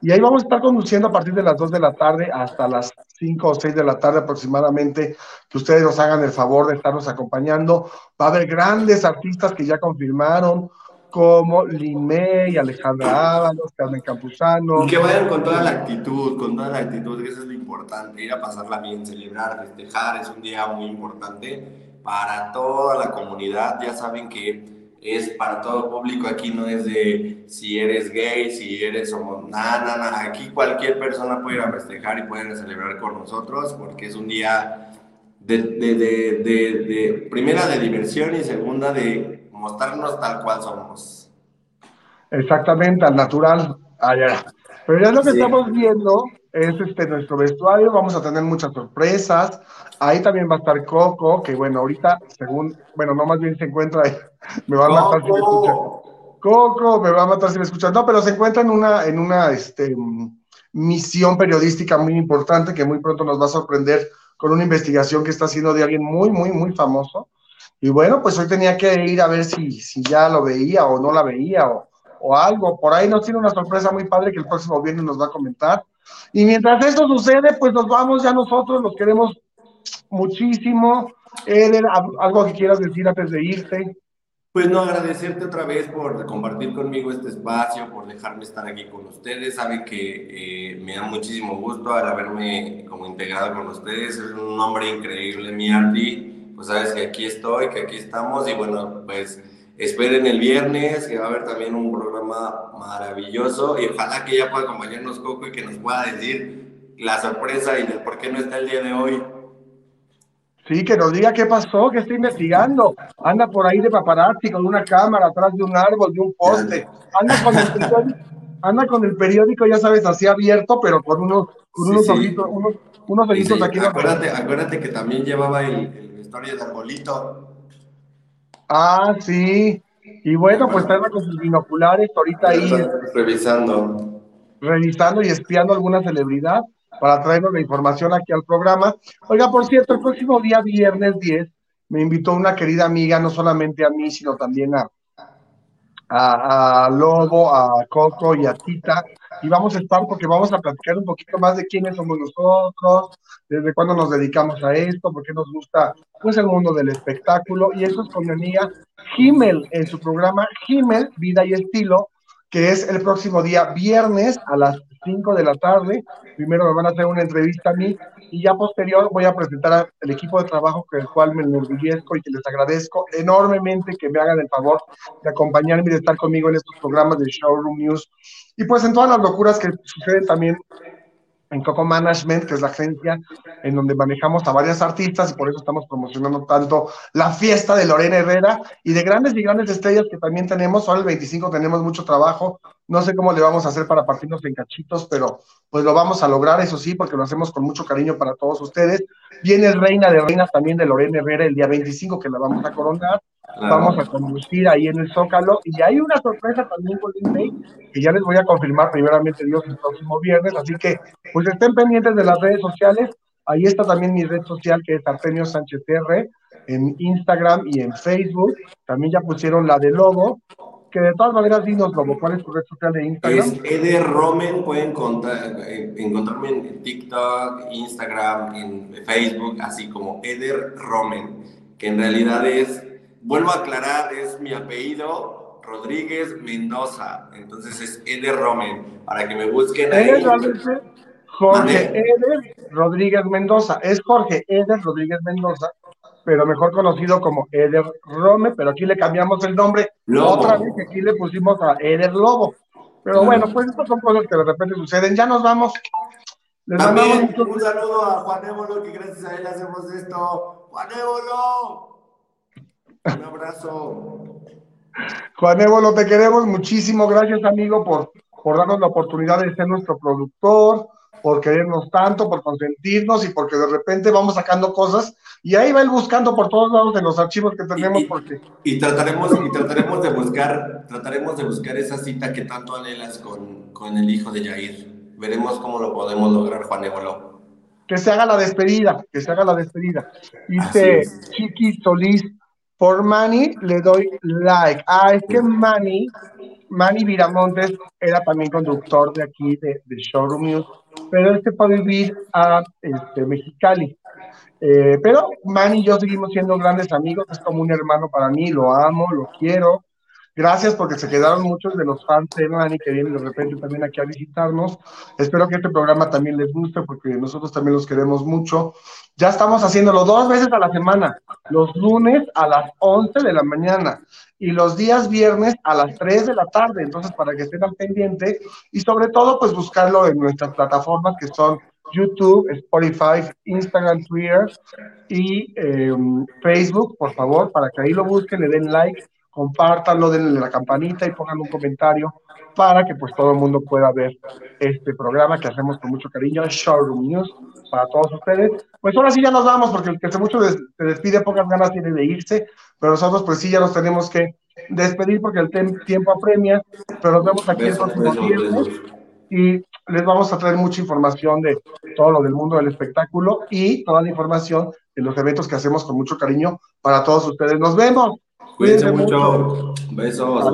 Y ahí vamos a estar conduciendo a partir de las 2 de la tarde hasta las 5 o 6 de la tarde aproximadamente, que ustedes nos hagan el favor de estarnos acompañando. Va a haber grandes artistas que ya confirmaron, como Limey, Alejandra Ábalos, Carmen Campuzano. Y que vayan con toda la actitud, con toda la actitud, que eso es lo importante, ir a pasarla bien, celebrar, festejar, es un día muy importante para toda la comunidad, ya saben que es para todo público, aquí no es de si eres gay, si eres homo, nada, nada, nada, aquí cualquier persona puede ir a festejar y puede celebrar con nosotros, porque es un día de, de, de, de primera de diversión y segunda de mostrarnos tal cual somos. Exactamente, al natural. Allá. Pero ya lo que sí. estamos viendo es este nuestro vestuario, vamos a tener muchas sorpresas. Ahí también va a estar Coco, que bueno, ahorita, según, bueno, no más bien se encuentra ahí. Me va a matar si me escuchan. Coco, me va a matar si me escuchan. No, pero se encuentra en una, en una este, misión periodística muy importante que muy pronto nos va a sorprender con una investigación que está haciendo de alguien muy, muy, muy famoso. Y bueno, pues hoy tenía que ir a ver si, si ya lo veía o no la veía o, o algo. Por ahí nos tiene una sorpresa muy padre que el próximo viernes nos va a comentar. Y mientras esto sucede, pues nos vamos ya nosotros, los queremos muchísimo. Eder, algo que quieras decir antes de irte. Pues no, agradecerte otra vez por compartir conmigo este espacio, por dejarme estar aquí con ustedes. Saben que eh, me da muchísimo gusto al haberme como integrado con ustedes. Es un hombre increíble, mi Arti pues sabes que aquí estoy, que aquí estamos y bueno, pues esperen el viernes, que va a haber también un programa maravilloso y ojalá que ya pueda acompañarnos Coco y que nos pueda decir la sorpresa y el por qué no está el día de hoy. Sí, que nos diga qué pasó, que está investigando. Anda por ahí de paparazzi con una cámara atrás de un árbol, de un poste. Anda con el periódico, anda con el periódico ya sabes, así abierto, pero con unos, con unos sí, ojitos, unos, unos ojitos sí, aquí. Acuérdate, acuérdate que también llevaba el, el de arbolito. Ah, sí. Y bueno, pues estaba con sus binoculares ahorita ahí. Revisando. Revisando y espiando alguna celebridad. para traernos la información aquí al programa. Oiga, por cierto, el próximo día, viernes 10, me invitó una querida amiga, no solamente a mí, sino también a, a, Lobo, a Coco y a Tita. Y vamos a estar porque vamos a platicar un poquito más de quiénes somos nosotros, desde cuándo nos dedicamos a esto, por qué nos gusta pues el mundo del espectáculo. Y eso es amiga Himmel en su programa Himmel, Vida y Estilo, que es el próximo día viernes a las 5 de la tarde. Primero me van a hacer una entrevista a mí y ya posterior voy a presentar al equipo de trabajo con el cual me enorgullezco y que les agradezco enormemente que me hagan el favor de acompañarme y de estar conmigo en estos programas de Showroom News. Y pues en todas las locuras que suceden también en Coco Management, que es la agencia en donde manejamos a varias artistas y por eso estamos promocionando tanto la fiesta de Lorena Herrera y de grandes y grandes estrellas que también tenemos. Ahora el 25 tenemos mucho trabajo. No sé cómo le vamos a hacer para partirnos en cachitos, pero pues lo vamos a lograr, eso sí, porque lo hacemos con mucho cariño para todos ustedes. Viene Reina de Reinas también de Lorena Herrera el día 25, que la vamos a coronar. Vamos a conducir ahí en el Zócalo. Y hay una sorpresa también con Disney, que ya les voy a confirmar primeramente Dios el próximo viernes. Así que, pues estén pendientes de las redes sociales. Ahí está también mi red social, que es Artemio Sánchez R, en Instagram y en Facebook. También ya pusieron la de Lobo. Que de todas maneras, dinos, Lobo, ¿cuál es tu red social de Instagram? Es Eder Romen, pueden encontrar, eh, encontrarme en TikTok, Instagram, en Facebook, así como Eder Romen, que en realidad es vuelvo a aclarar, es mi apellido, Rodríguez Mendoza. Entonces es Eder Romen, para que me busquen ahí. Jorge Eder Rodríguez Mendoza. Es Jorge Eder Rodríguez Mendoza, pero mejor conocido como Eder Rome, pero aquí le cambiamos el nombre. Otra vez aquí le pusimos a Eder Lobo. Pero bueno, pues estas son cosas que de repente suceden. Ya nos vamos. Les También un saludo a Juan Évolo, que gracias a él hacemos esto. ¡Juan Évolo! Un abrazo. Juan Évolo, te queremos muchísimo. Gracias, amigo, por, por darnos la oportunidad de ser nuestro productor, por querernos tanto, por consentirnos y porque de repente vamos sacando cosas y ahí va él buscando por todos lados en los archivos que tenemos y, porque y trataremos y trataremos de buscar trataremos de buscar esa cita que tanto anhelas con, con el hijo de Jair. Veremos cómo lo podemos lograr, Juan Évolo. Que se haga la despedida, que se haga la despedida. Dice Chiqui Solís, por Manny le doy like. Ah, es que Manny, Manny Viramontes era también conductor de aquí, de, de Showroom News, pero este fue a vivir a este, Mexicali. Eh, pero Manny y yo seguimos siendo grandes amigos, es como un hermano para mí, lo amo, lo quiero. Gracias porque se quedaron muchos de los fans de Manny que vienen de repente también aquí a visitarnos. Espero que este programa también les guste porque nosotros también los queremos mucho. Ya estamos haciéndolo dos veces a la semana, los lunes a las 11 de la mañana y los días viernes a las 3 de la tarde. Entonces, para que estén al pendiente y sobre todo, pues buscarlo en nuestras plataformas que son YouTube, Spotify, Instagram, Twitter y eh, Facebook, por favor, para que ahí lo busquen, le den like compártanlo, denle la campanita y pongan un comentario para que pues todo el mundo pueda ver este programa que hacemos con mucho cariño, Showroom News, para todos ustedes. Pues ahora sí ya nos vamos, porque el que se mucho se despide, pocas ganas tiene de irse, pero nosotros pues sí ya nos tenemos que despedir porque el tiempo apremia, pero nos vemos aquí el próximo viernes y les vamos a traer mucha información de todo lo del mundo del espectáculo y toda la información de los eventos que hacemos con mucho cariño para todos ustedes. Nos vemos. Cuídense, mucho. Besos.